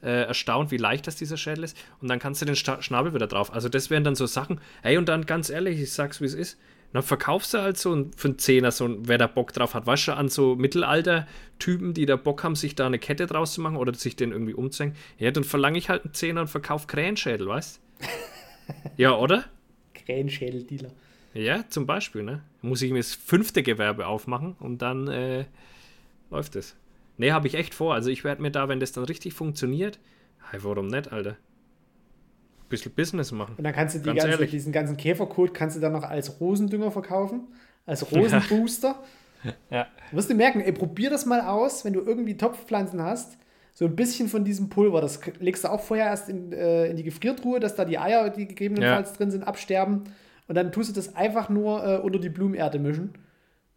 [SPEAKER 1] äh, erstaunt, wie leicht das dieser Schädel ist. Und dann kannst du den Sta Schnabel wieder drauf. Also das wären dann so Sachen. Ey, und dann ganz ehrlich, ich sag's wie es ist. Dann verkaufst du halt so für einen Zehner, so wer da Bock drauf hat. Weißt du, an so Mittelalter-Typen, die da Bock haben, sich da eine Kette draus zu machen oder sich den irgendwie umzuhängen. Ja, dann verlange ich halt einen Zehner und verkauf Krähenschädel, weißt Ja, oder?
[SPEAKER 2] Krähenschädel-Dealer.
[SPEAKER 1] Ja, zum Beispiel, ne? Muss ich mir das fünfte Gewerbe aufmachen und dann äh, läuft es. Ne, habe ich echt vor. Also ich werde mir da, wenn das dann richtig funktioniert, hey, warum nicht, Alter? Bisschen Business machen.
[SPEAKER 2] Und dann kannst du die
[SPEAKER 1] Ganz
[SPEAKER 2] ganze,
[SPEAKER 1] ehrlich.
[SPEAKER 2] diesen ganzen Käferkot kannst du dann noch als Rosendünger verkaufen, als Rosenbooster.
[SPEAKER 1] Ja.
[SPEAKER 2] Du wirst du merken, ey, probier das mal aus, wenn du irgendwie Topfpflanzen hast. So ein bisschen von diesem Pulver, das legst du auch vorher erst in, äh, in die Gefriertruhe, dass da die Eier, die gegebenenfalls drin sind, absterben. Und dann tust du das einfach nur äh, unter die Blumenerde mischen.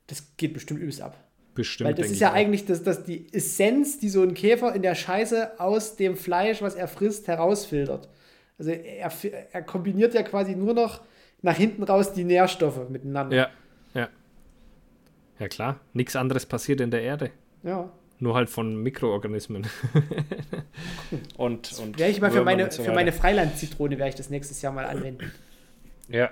[SPEAKER 2] Das geht bestimmt übelst ab.
[SPEAKER 1] Bestimmt.
[SPEAKER 2] Weil das ist ja eigentlich das, das die Essenz, die so ein Käfer in der Scheiße aus dem Fleisch, was er frisst, herausfiltert. Also er, er kombiniert ja quasi nur noch nach hinten raus die Nährstoffe miteinander.
[SPEAKER 1] Ja, ja. Ja klar, nichts anderes passiert in der Erde.
[SPEAKER 2] ja.
[SPEAKER 1] Nur halt von Mikroorganismen. und, und
[SPEAKER 2] Werde ich mal für meine,
[SPEAKER 1] so
[SPEAKER 2] für meine Freilandzitrone werde ich das nächstes Jahr mal anwenden.
[SPEAKER 1] Ja.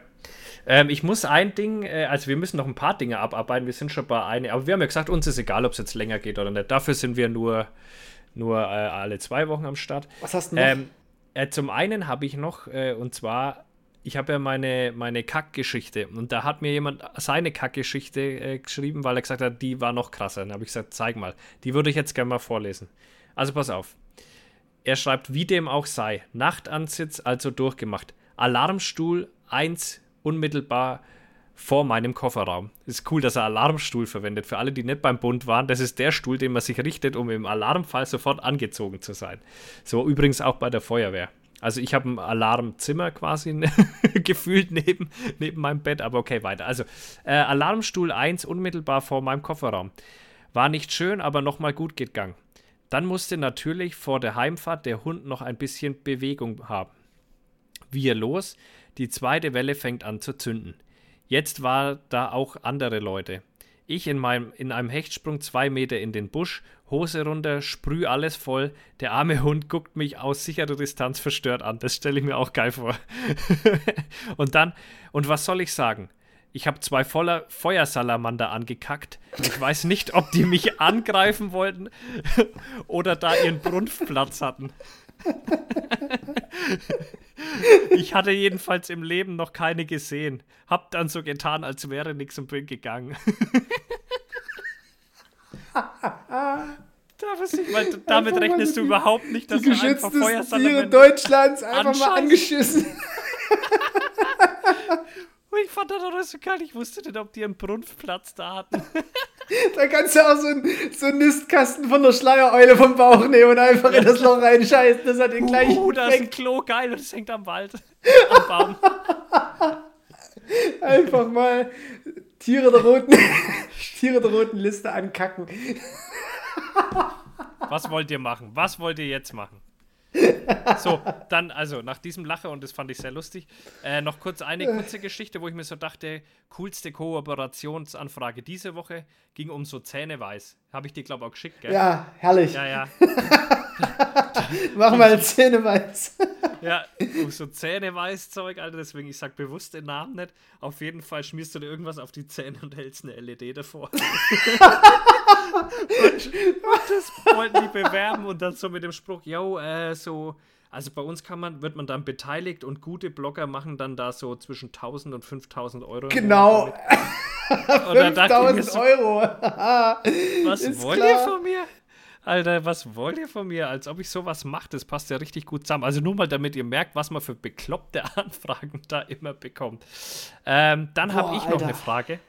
[SPEAKER 1] Ähm, ich muss ein Ding, äh, also wir müssen noch ein paar Dinge abarbeiten, wir sind schon bei eine, aber wir haben ja gesagt, uns ist egal, ob es jetzt länger geht oder nicht. Dafür sind wir nur, nur äh, alle zwei Wochen am Start.
[SPEAKER 2] Was hast du noch?
[SPEAKER 1] Ähm, äh, zum einen habe ich noch, äh, und zwar, ich habe ja meine, meine Kackgeschichte und da hat mir jemand seine Kackgeschichte äh, geschrieben, weil er gesagt hat, die war noch krasser. Dann habe ich gesagt, zeig mal. Die würde ich jetzt gerne mal vorlesen. Also pass auf. Er schreibt, wie dem auch sei, Nachtansitz also durchgemacht. Alarmstuhl 1 unmittelbar vor meinem Kofferraum. Ist cool, dass er Alarmstuhl verwendet. Für alle, die nicht beim Bund waren, das ist der Stuhl, den man sich richtet, um im Alarmfall sofort angezogen zu sein. So übrigens auch bei der Feuerwehr. Also ich habe ein Alarmzimmer quasi gefühlt neben, neben meinem Bett, aber okay, weiter. Also äh, Alarmstuhl 1 unmittelbar vor meinem Kofferraum. War nicht schön, aber nochmal gut gegangen. Dann musste natürlich vor der Heimfahrt der Hund noch ein bisschen Bewegung haben. Wir los, die zweite Welle fängt an zu zünden. Jetzt war da auch andere Leute. Ich in, meinem, in einem Hechtsprung zwei Meter in den Busch, Hose runter, sprüh alles voll. Der arme Hund guckt mich aus sicherer Distanz verstört an. Das stelle ich mir auch geil vor. und dann, und was soll ich sagen? Ich habe zwei voller Feuersalamander angekackt. Ich weiß nicht, ob die mich angreifen wollten oder da ihren Brunftplatz hatten. Ich hatte jedenfalls im Leben noch keine gesehen. Hab dann so getan, als wäre nichts und bin gegangen. Nicht, weil damit
[SPEAKER 2] Einfach mal
[SPEAKER 1] rechnest du
[SPEAKER 2] die-
[SPEAKER 1] überhaupt nicht, dass
[SPEAKER 2] Die
[SPEAKER 1] er einfach
[SPEAKER 2] geschütztesten Tiere. Deutschlands einfach mal
[SPEAKER 1] Anscheißen.
[SPEAKER 2] angeschissen.
[SPEAKER 1] Und ich fand das doch so geil. Ich wusste nicht, ob die einen Brunftplatz da hatten.
[SPEAKER 2] Da kannst du auch so einen so einen Nistkasten von der Schleiereule vom Bauch nehmen und einfach in das Loch reinscheißen. Das hat den gleichen
[SPEAKER 1] Uh, da ist ein. Klo geil und es hängt am Wald. Am Baum.
[SPEAKER 2] Einfach mal Tiere der roten, Tiere der roten Liste ankacken.
[SPEAKER 1] Was wollt ihr machen? Was wollt ihr jetzt machen? So, dann, also nach diesem Lache, und das fand ich sehr lustig, äh, noch kurz eine kurze Geschichte, wo ich mir so dachte, coolste Kooperationsanfrage diese Woche ging um so Zähneweiß. Habe ich dir, glaube ich, auch geschickt, gell?
[SPEAKER 2] Ja, herrlich.
[SPEAKER 1] Ja, ja.
[SPEAKER 2] Mach mal Zähne weiß.
[SPEAKER 1] Ja, um so Zähneweißzeug, Alter, deswegen, ich sag bewusst den Namen nicht. Auf jeden Fall schmierst du dir irgendwas auf die Zähne und hältst eine LED davor. und, und das wollten die bewerben und dann so mit dem Spruch, yo, äh, so, also bei uns kann man, wird man dann beteiligt und gute Blogger machen dann da so zwischen 1000 und 5000 Euro.
[SPEAKER 2] Genau.
[SPEAKER 1] Monat damit. Und dann dachte ich mir
[SPEAKER 2] 5000
[SPEAKER 1] so,
[SPEAKER 2] Euro.
[SPEAKER 1] was
[SPEAKER 2] ist
[SPEAKER 1] wollt
[SPEAKER 2] klar.
[SPEAKER 1] ihr von mir? Alter, was wollt ihr von mir? Als ob ich sowas mache, das passt ja richtig gut zusammen. Also nur mal, damit ihr merkt, was man für bekloppte Anfragen da immer bekommt. Ähm, dann habe ich noch Alter. eine Frage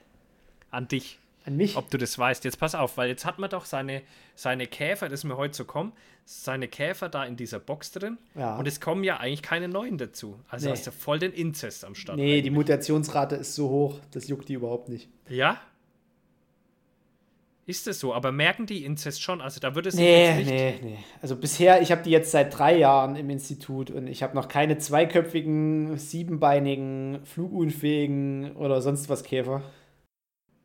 [SPEAKER 1] an dich.
[SPEAKER 2] An mich?
[SPEAKER 1] Ob du das weißt. Jetzt pass auf, weil jetzt hat man doch seine, seine Käfer, das ist mir heute so kommen, seine Käfer da in dieser Box drin. Ja. Und es kommen ja eigentlich keine neuen dazu. Also nee. hast du voll den Inzest am Start.
[SPEAKER 2] Nee, eigentlich. die Mutationsrate ist so hoch, das juckt die überhaupt nicht.
[SPEAKER 1] Ja? Ist es so? Aber merken die Inzest schon? Also da würde es
[SPEAKER 2] nee, nicht. Nee, nee. Also bisher, ich habe die jetzt seit drei Jahren im Institut und ich habe noch keine zweiköpfigen, siebenbeinigen, flugunfähigen oder sonst was Käfer.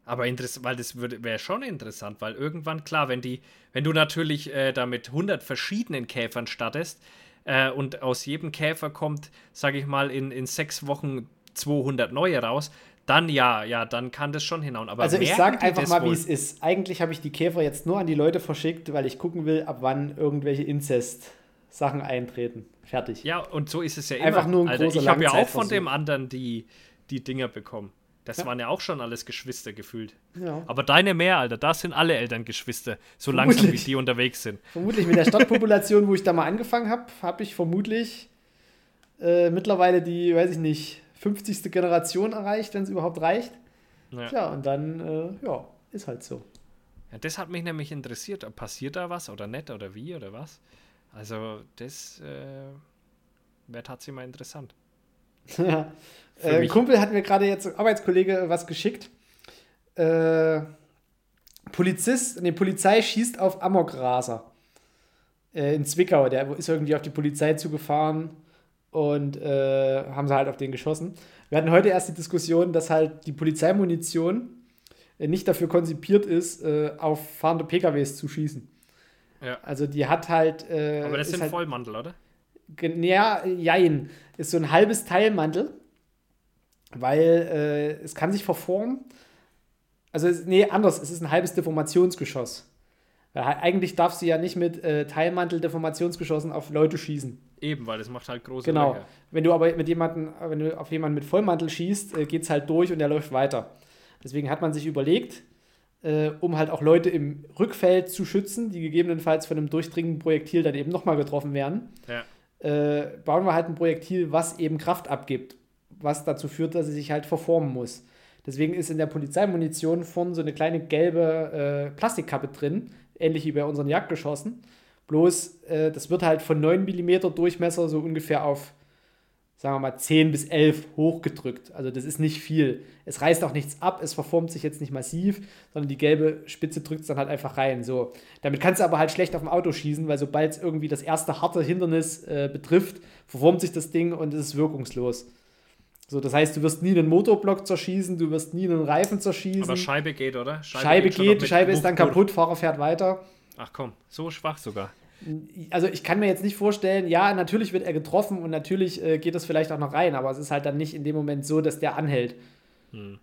[SPEAKER 1] Aber interessant, weil das wäre schon interessant, weil irgendwann, klar, wenn die, wenn du natürlich äh, da mit 100 verschiedenen Käfern startest äh, und aus jedem Käfer kommt, sage ich mal, in, in sechs Wochen 200 neue raus, dann ja, ja, dann kann das schon hinhauen. Aber
[SPEAKER 2] also ich sage einfach mal, wie es ist. Eigentlich habe ich die Käfer jetzt nur an die Leute verschickt, weil ich gucken will, ab wann irgendwelche Inzest-Sachen eintreten. Fertig.
[SPEAKER 1] Ja, und so ist es ja immer.
[SPEAKER 2] Einfach nur ein
[SPEAKER 1] Alter, Ich habe ja auch von dem anderen die, die Dinger bekommen. Das ja. waren ja auch schon alles Geschwister gefühlt. Ja. Aber deine mehr, Alter, da sind alle Eltern Geschwister, so vermutlich. langsam wie die unterwegs sind.
[SPEAKER 2] Vermutlich mit der Stadtpopulation, wo ich da mal angefangen habe, habe ich vermutlich äh, mittlerweile die, weiß ich nicht, 50. Generation erreicht, wenn es überhaupt reicht. Ja. Tja, und dann, äh, ja, ist halt so.
[SPEAKER 1] Ja, das hat mich nämlich interessiert. Passiert da was oder nicht oder wie oder was? Also, das äh, wäre tatsächlich mal interessant.
[SPEAKER 2] ja. Äh, ein Kumpel hat mir gerade jetzt, Arbeitskollege, was geschickt. Äh, Polizist, ne, Polizei schießt auf Amokraser. Äh, in Zwickau. Der ist irgendwie auf die Polizei zugefahren und äh, haben sie halt auf den geschossen. Wir hatten heute erst die Diskussion, dass halt die Polizeimunition äh, nicht dafür konzipiert ist, äh, auf fahrende PKWs zu schießen. Ja. Also die hat halt. Äh,
[SPEAKER 1] Aber das sind
[SPEAKER 2] halt,
[SPEAKER 1] Vollmantel, oder?
[SPEAKER 2] Ja, jein. Ist so ein halbes Teilmantel weil äh, es kann sich verformen. Also, nee, anders, es ist ein halbes Deformationsgeschoss. Weil eigentlich darfst du ja nicht mit äh, Teilmantel-Deformationsgeschossen auf Leute schießen.
[SPEAKER 1] Eben, weil das macht halt große
[SPEAKER 2] Genau. Länge. Wenn du aber mit jemanden, wenn du auf jemanden mit Vollmantel schießt, äh, geht es halt durch und der läuft weiter. Deswegen hat man sich überlegt, äh, um halt auch Leute im Rückfeld zu schützen, die gegebenenfalls von einem durchdringenden Projektil dann eben nochmal getroffen werden, ja. Äh, bauen wir halt ein Projektil, was eben Kraft abgibt was dazu führt, dass sie sich halt verformen muss. Deswegen ist in der Polizeimunition vorne so eine kleine gelbe äh, Plastikkappe drin, ähnlich wie bei unseren Jagdgeschossen. Bloß, äh, das wird halt von 9 mm Durchmesser so ungefähr auf, sagen wir mal, 10 bis 11 hochgedrückt. Also das ist nicht viel. Es reißt auch nichts ab, es verformt sich jetzt nicht massiv, sondern die gelbe Spitze drückt es dann halt einfach rein. So. Damit kannst du aber halt schlecht auf dem Auto schießen, weil sobald es irgendwie das erste harte Hindernis äh, betrifft, verformt sich das Ding und es ist wirkungslos. So, das heißt, du wirst nie einen Motorblock zerschießen, du wirst nie einen Reifen zerschießen. Aber
[SPEAKER 1] Scheibe geht, oder?
[SPEAKER 2] Scheibe, Scheibe geht, die Scheibe ist dann kaputt, Fahrer fährt weiter.
[SPEAKER 1] Ach komm, so schwach sogar.
[SPEAKER 2] Also ich kann mir jetzt nicht vorstellen, ja, natürlich wird er getroffen und natürlich äh, geht das vielleicht auch noch rein, aber es ist halt dann nicht in dem Moment so, dass der anhält. Hm.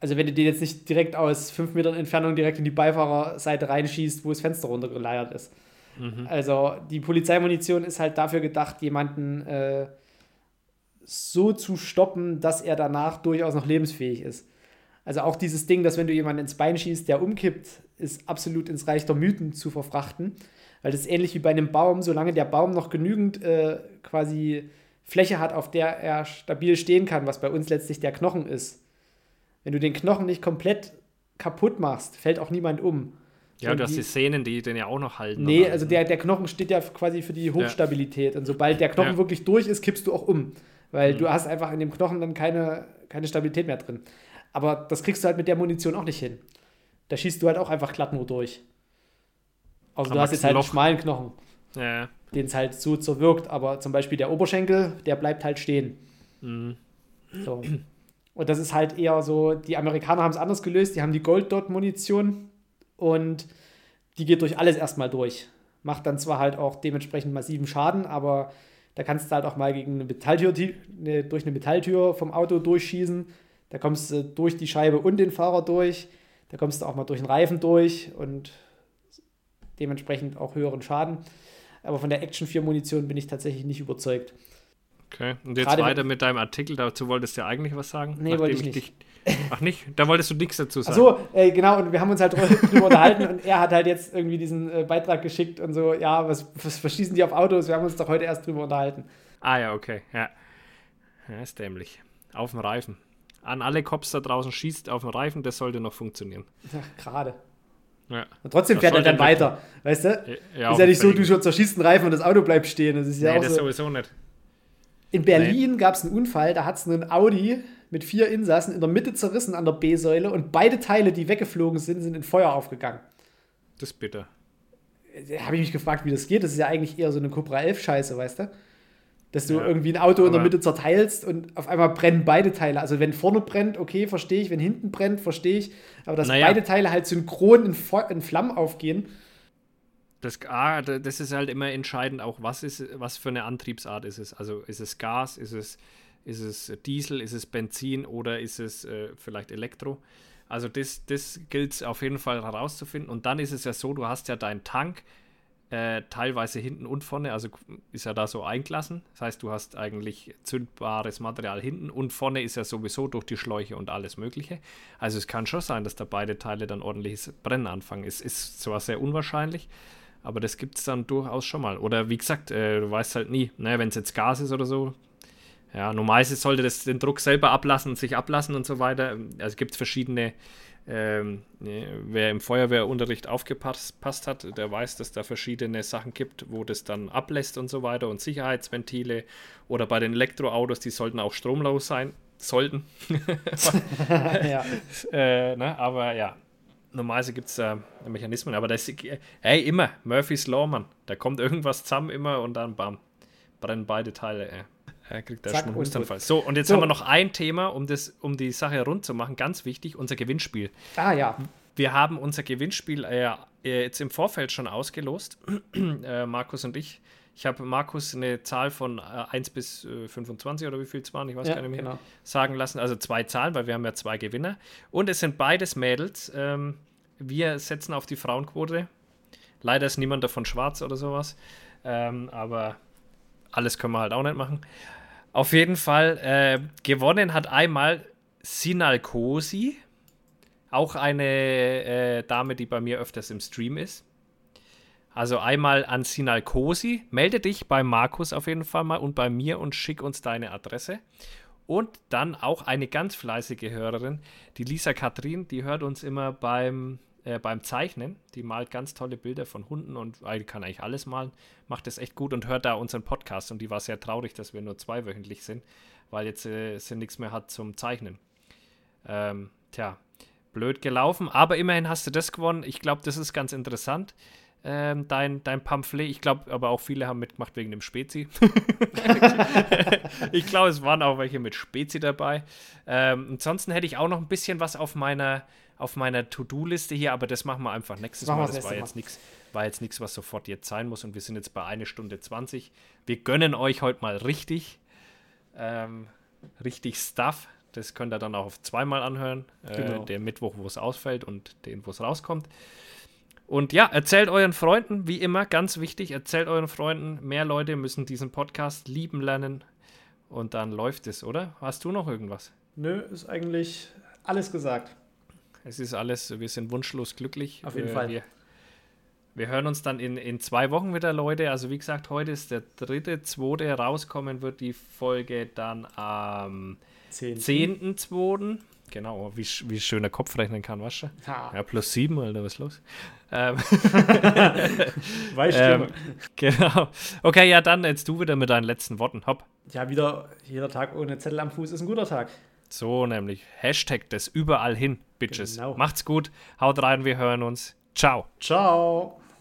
[SPEAKER 2] Also wenn du den jetzt nicht direkt aus fünf Metern Entfernung direkt in die Beifahrerseite reinschießt, wo das Fenster runtergeleiert ist. Mhm. Also die Polizeimunition ist halt dafür gedacht, jemanden äh, so zu stoppen, dass er danach durchaus noch lebensfähig ist. Also auch dieses Ding, dass wenn du jemanden ins Bein schießt, der umkippt, ist absolut ins Reich der Mythen zu verfrachten. Weil das ist ähnlich wie bei einem Baum, solange der Baum noch genügend äh, quasi Fläche hat, auf der er stabil stehen kann, was bei uns letztlich der Knochen ist. Wenn du den Knochen nicht komplett kaputt machst, fällt auch niemand um.
[SPEAKER 1] Ja, du hast die Szenen, die den ja auch noch halten.
[SPEAKER 2] Nee, also der, der Knochen steht ja quasi für die Hochstabilität. Ja. Und sobald der Knochen ja. wirklich durch ist, kippst du auch um. Weil mhm. du hast einfach in dem Knochen dann keine, keine Stabilität mehr drin. Aber das kriegst du halt mit der Munition auch nicht hin. Da schießt du halt auch einfach glatt nur durch. Also du hast jetzt halt einen schmalen Knochen, ja. den es halt so zerwirkt. Aber zum Beispiel der Oberschenkel, der bleibt halt stehen. Mhm. So. Und das ist halt eher so, die Amerikaner haben es anders gelöst, die haben die Gold-Dot-Munition und die geht durch alles erstmal durch. Macht dann zwar halt auch dementsprechend massiven Schaden, aber da kannst du halt auch mal gegen eine Metalltür, eine, durch eine Metalltür vom Auto durchschießen. Da kommst du durch die Scheibe und den Fahrer durch. Da kommst du auch mal durch den Reifen durch und dementsprechend auch höheren Schaden. Aber von der Action 4 Munition bin ich tatsächlich nicht überzeugt.
[SPEAKER 1] Okay, und jetzt
[SPEAKER 2] Gerade
[SPEAKER 1] weiter mit deinem Artikel. Dazu wolltest du ja eigentlich was sagen?
[SPEAKER 2] Nee, wollte ich nicht.
[SPEAKER 1] Dich, ach nicht? Da wolltest du nichts dazu
[SPEAKER 2] Ach
[SPEAKER 1] sagen.
[SPEAKER 2] so, äh, genau, und wir haben uns halt drüber unterhalten und er hat halt jetzt irgendwie diesen äh, Beitrag geschickt und so, ja, was, was verschießen die auf Autos? Wir haben uns doch heute erst drüber unterhalten.
[SPEAKER 1] Ah ja, okay. Ja. ja, ist dämlich. Auf dem Reifen. An alle Cops da draußen schießt auf dem Reifen, das sollte noch funktionieren.
[SPEAKER 2] Gerade.
[SPEAKER 1] Ja.
[SPEAKER 2] Und trotzdem
[SPEAKER 1] Das
[SPEAKER 2] fährt er dann weiter, weißt du?
[SPEAKER 1] Ja,
[SPEAKER 2] ist ja nicht so, du zerschießt einen Reifen und das Auto bleibt stehen. Das ist ja
[SPEAKER 1] Nee,
[SPEAKER 2] auch
[SPEAKER 1] das
[SPEAKER 2] so.
[SPEAKER 1] sowieso nicht.
[SPEAKER 2] In Berlin gab es einen Unfall, da hat es einen Audi mit vier Insassen in der Mitte zerrissen an der B-Säule und beide Teile, die weggeflogen sind, sind in Feuer aufgegangen.
[SPEAKER 1] Das ist bitter.
[SPEAKER 2] Da habe ich mich gefragt, wie das geht. Das ist ja eigentlich eher so eine Cobra 11 Scheiße, weißt du? Dass du
[SPEAKER 1] Ja,
[SPEAKER 2] irgendwie ein Auto in der Mitte zerteilst und auf einmal brennen beide Teile. Also wenn vorne brennt, okay, verstehe ich. Wenn hinten brennt, verstehe ich. Aber dass
[SPEAKER 1] Naja.
[SPEAKER 2] beide Teile halt synchron in, Feu- in Flammen aufgehen,
[SPEAKER 1] Das, ah, da- das ist halt immer entscheidend, auch was ist, was für eine Antriebsart ist es. Also ist es Gas, ist es, ist es Diesel, ist es Benzin oder ist es äh, vielleicht Elektro? Also das, das gilt es auf jeden Fall herauszufinden. Und dann ist es ja so, du hast ja deinen Tank äh, teilweise hinten und vorne, also ist ja da so eingelassen. Das heißt, du hast eigentlich zündbares Material hinten und vorne ist ja sowieso durch die Schläuche und alles Mögliche. Also es kann schon sein, dass da beide Teile dann ordentliches Brennen anfangen. Es ist zwar sehr unwahrscheinlich, aber das gibt es dann durchaus schon mal. Oder wie gesagt, äh, du weißt halt nie, ne, wenn es jetzt Gas ist oder so. Ja, normalerweise sollte das den Druck selber ablassen und sich ablassen und so weiter. Also es gibt verschiedene, ähm, ne, wer im Feuerwehrunterricht aufgepasst passt hat, der weiß, dass da verschiedene Sachen gibt, wo das dann ablässt und so weiter und Sicherheitsventile. Oder bei den Elektroautos, die sollten auch stromlos sein. Sollten.
[SPEAKER 2] ja.
[SPEAKER 1] äh, ne? Aber ja, normalerweise gibt es da Mechanismen, aber das ist, hey, immer, Murphy's Law, Mann. Da kommt irgendwas zusammen immer und dann bam, brennen beide Teile. Äh. Er kriegt da
[SPEAKER 2] Zack,
[SPEAKER 1] schon einen Hustanfall. So, und jetzt
[SPEAKER 2] So.
[SPEAKER 1] haben wir noch ein Thema, um, das, um die Sache rund zu machen. Ganz wichtig, unser Gewinnspiel.
[SPEAKER 2] Ah ja.
[SPEAKER 1] Wir haben unser Gewinnspiel äh, äh, jetzt im Vorfeld schon ausgelost, äh, Markus und ich. Ich habe Markus eine Zahl von äh, 1 bis äh, 25 oder wie viel es waren, ich weiß
[SPEAKER 2] ja
[SPEAKER 1] gar nicht mehr,
[SPEAKER 2] genau.
[SPEAKER 1] sagen lassen. Also zwei Zahlen, weil wir haben ja zwei Gewinner. Und es sind beides Mädels. Ähm, wir setzen auf die Frauenquote. Leider ist niemand davon schwarz oder sowas. Ähm, aber alles können wir halt auch nicht machen. Auf jeden Fall, äh, gewonnen hat einmal Sinal Kosi. Auch eine äh, Dame, die bei mir öfters im Stream ist. Also einmal an Sinal Kosi. Melde dich bei Markus auf jeden Fall mal und bei mir und schick uns deine Adresse. Und dann auch eine ganz fleißige Hörerin, die Lisa Katrin, die hört uns immer beim, äh, beim Zeichnen. Die malt ganz tolle Bilder von Hunden und äh, kann eigentlich alles malen. Macht das echt gut und hört da unseren Podcast. Und die war sehr traurig, dass wir nur zweiwöchentlich sind, weil jetzt äh, sie nichts mehr hat zum Zeichnen. Ähm, tja, blöd gelaufen, aber immerhin hast du das gewonnen. Ich glaube, das ist ganz interessant. Ähm, dein, dein Pamphlet, ich glaube, aber auch viele haben mitgemacht wegen dem Spezi. ich glaube, es waren auch welche mit Spezi dabei. Ähm, ansonsten hätte ich auch noch ein bisschen was auf meiner, auf meiner To-Do-Liste hier, aber das machen wir einfach nächstes
[SPEAKER 2] Machen
[SPEAKER 1] Mal.
[SPEAKER 2] das
[SPEAKER 1] Das war jetzt nichts, war jetzt nichts, was sofort jetzt sein muss und wir sind jetzt bei eine Stunde 20. Wir gönnen euch heute mal richtig, ähm, richtig Stuff. Das könnt ihr dann auch auf zweimal anhören. Äh,
[SPEAKER 2] Genau.
[SPEAKER 1] Der Mittwoch, wo es ausfällt und den, wo es rauskommt. Und ja, erzählt euren Freunden, wie immer, ganz wichtig, erzählt euren Freunden, mehr Leute müssen diesen Podcast lieben lernen und dann läuft es, oder? Hast du noch irgendwas?
[SPEAKER 2] Nö, ist eigentlich alles gesagt.
[SPEAKER 1] Es ist alles, wir sind wunschlos glücklich.
[SPEAKER 2] Auf jeden
[SPEAKER 1] wir,
[SPEAKER 2] Fall.
[SPEAKER 1] Wir, wir hören uns dann in, in zwei Wochen wieder, Leute. Also wie gesagt, heute ist der dritte, zweite, rauskommen wird die Folge dann am
[SPEAKER 2] Zehn.
[SPEAKER 1] 10.2. Genau, wie, wie schön der Kopf rechnen kann, weißt du?
[SPEAKER 2] Ha,
[SPEAKER 1] Ja, plus sieben, Alter, was ist los? Ähm,
[SPEAKER 2] weißt
[SPEAKER 1] ähm,
[SPEAKER 2] du.
[SPEAKER 1] genau. Okay, ja, dann jetzt du wieder mit deinen letzten Worten. Hopp.
[SPEAKER 2] Ja, wieder jeder Tag ohne Zettel am Fuß ist ein guter Tag.
[SPEAKER 1] So nämlich. Hashtag das überall hin, Bitches.
[SPEAKER 2] Genau.
[SPEAKER 1] Macht's gut. Haut rein, wir hören uns. Ciao.
[SPEAKER 2] Ciao.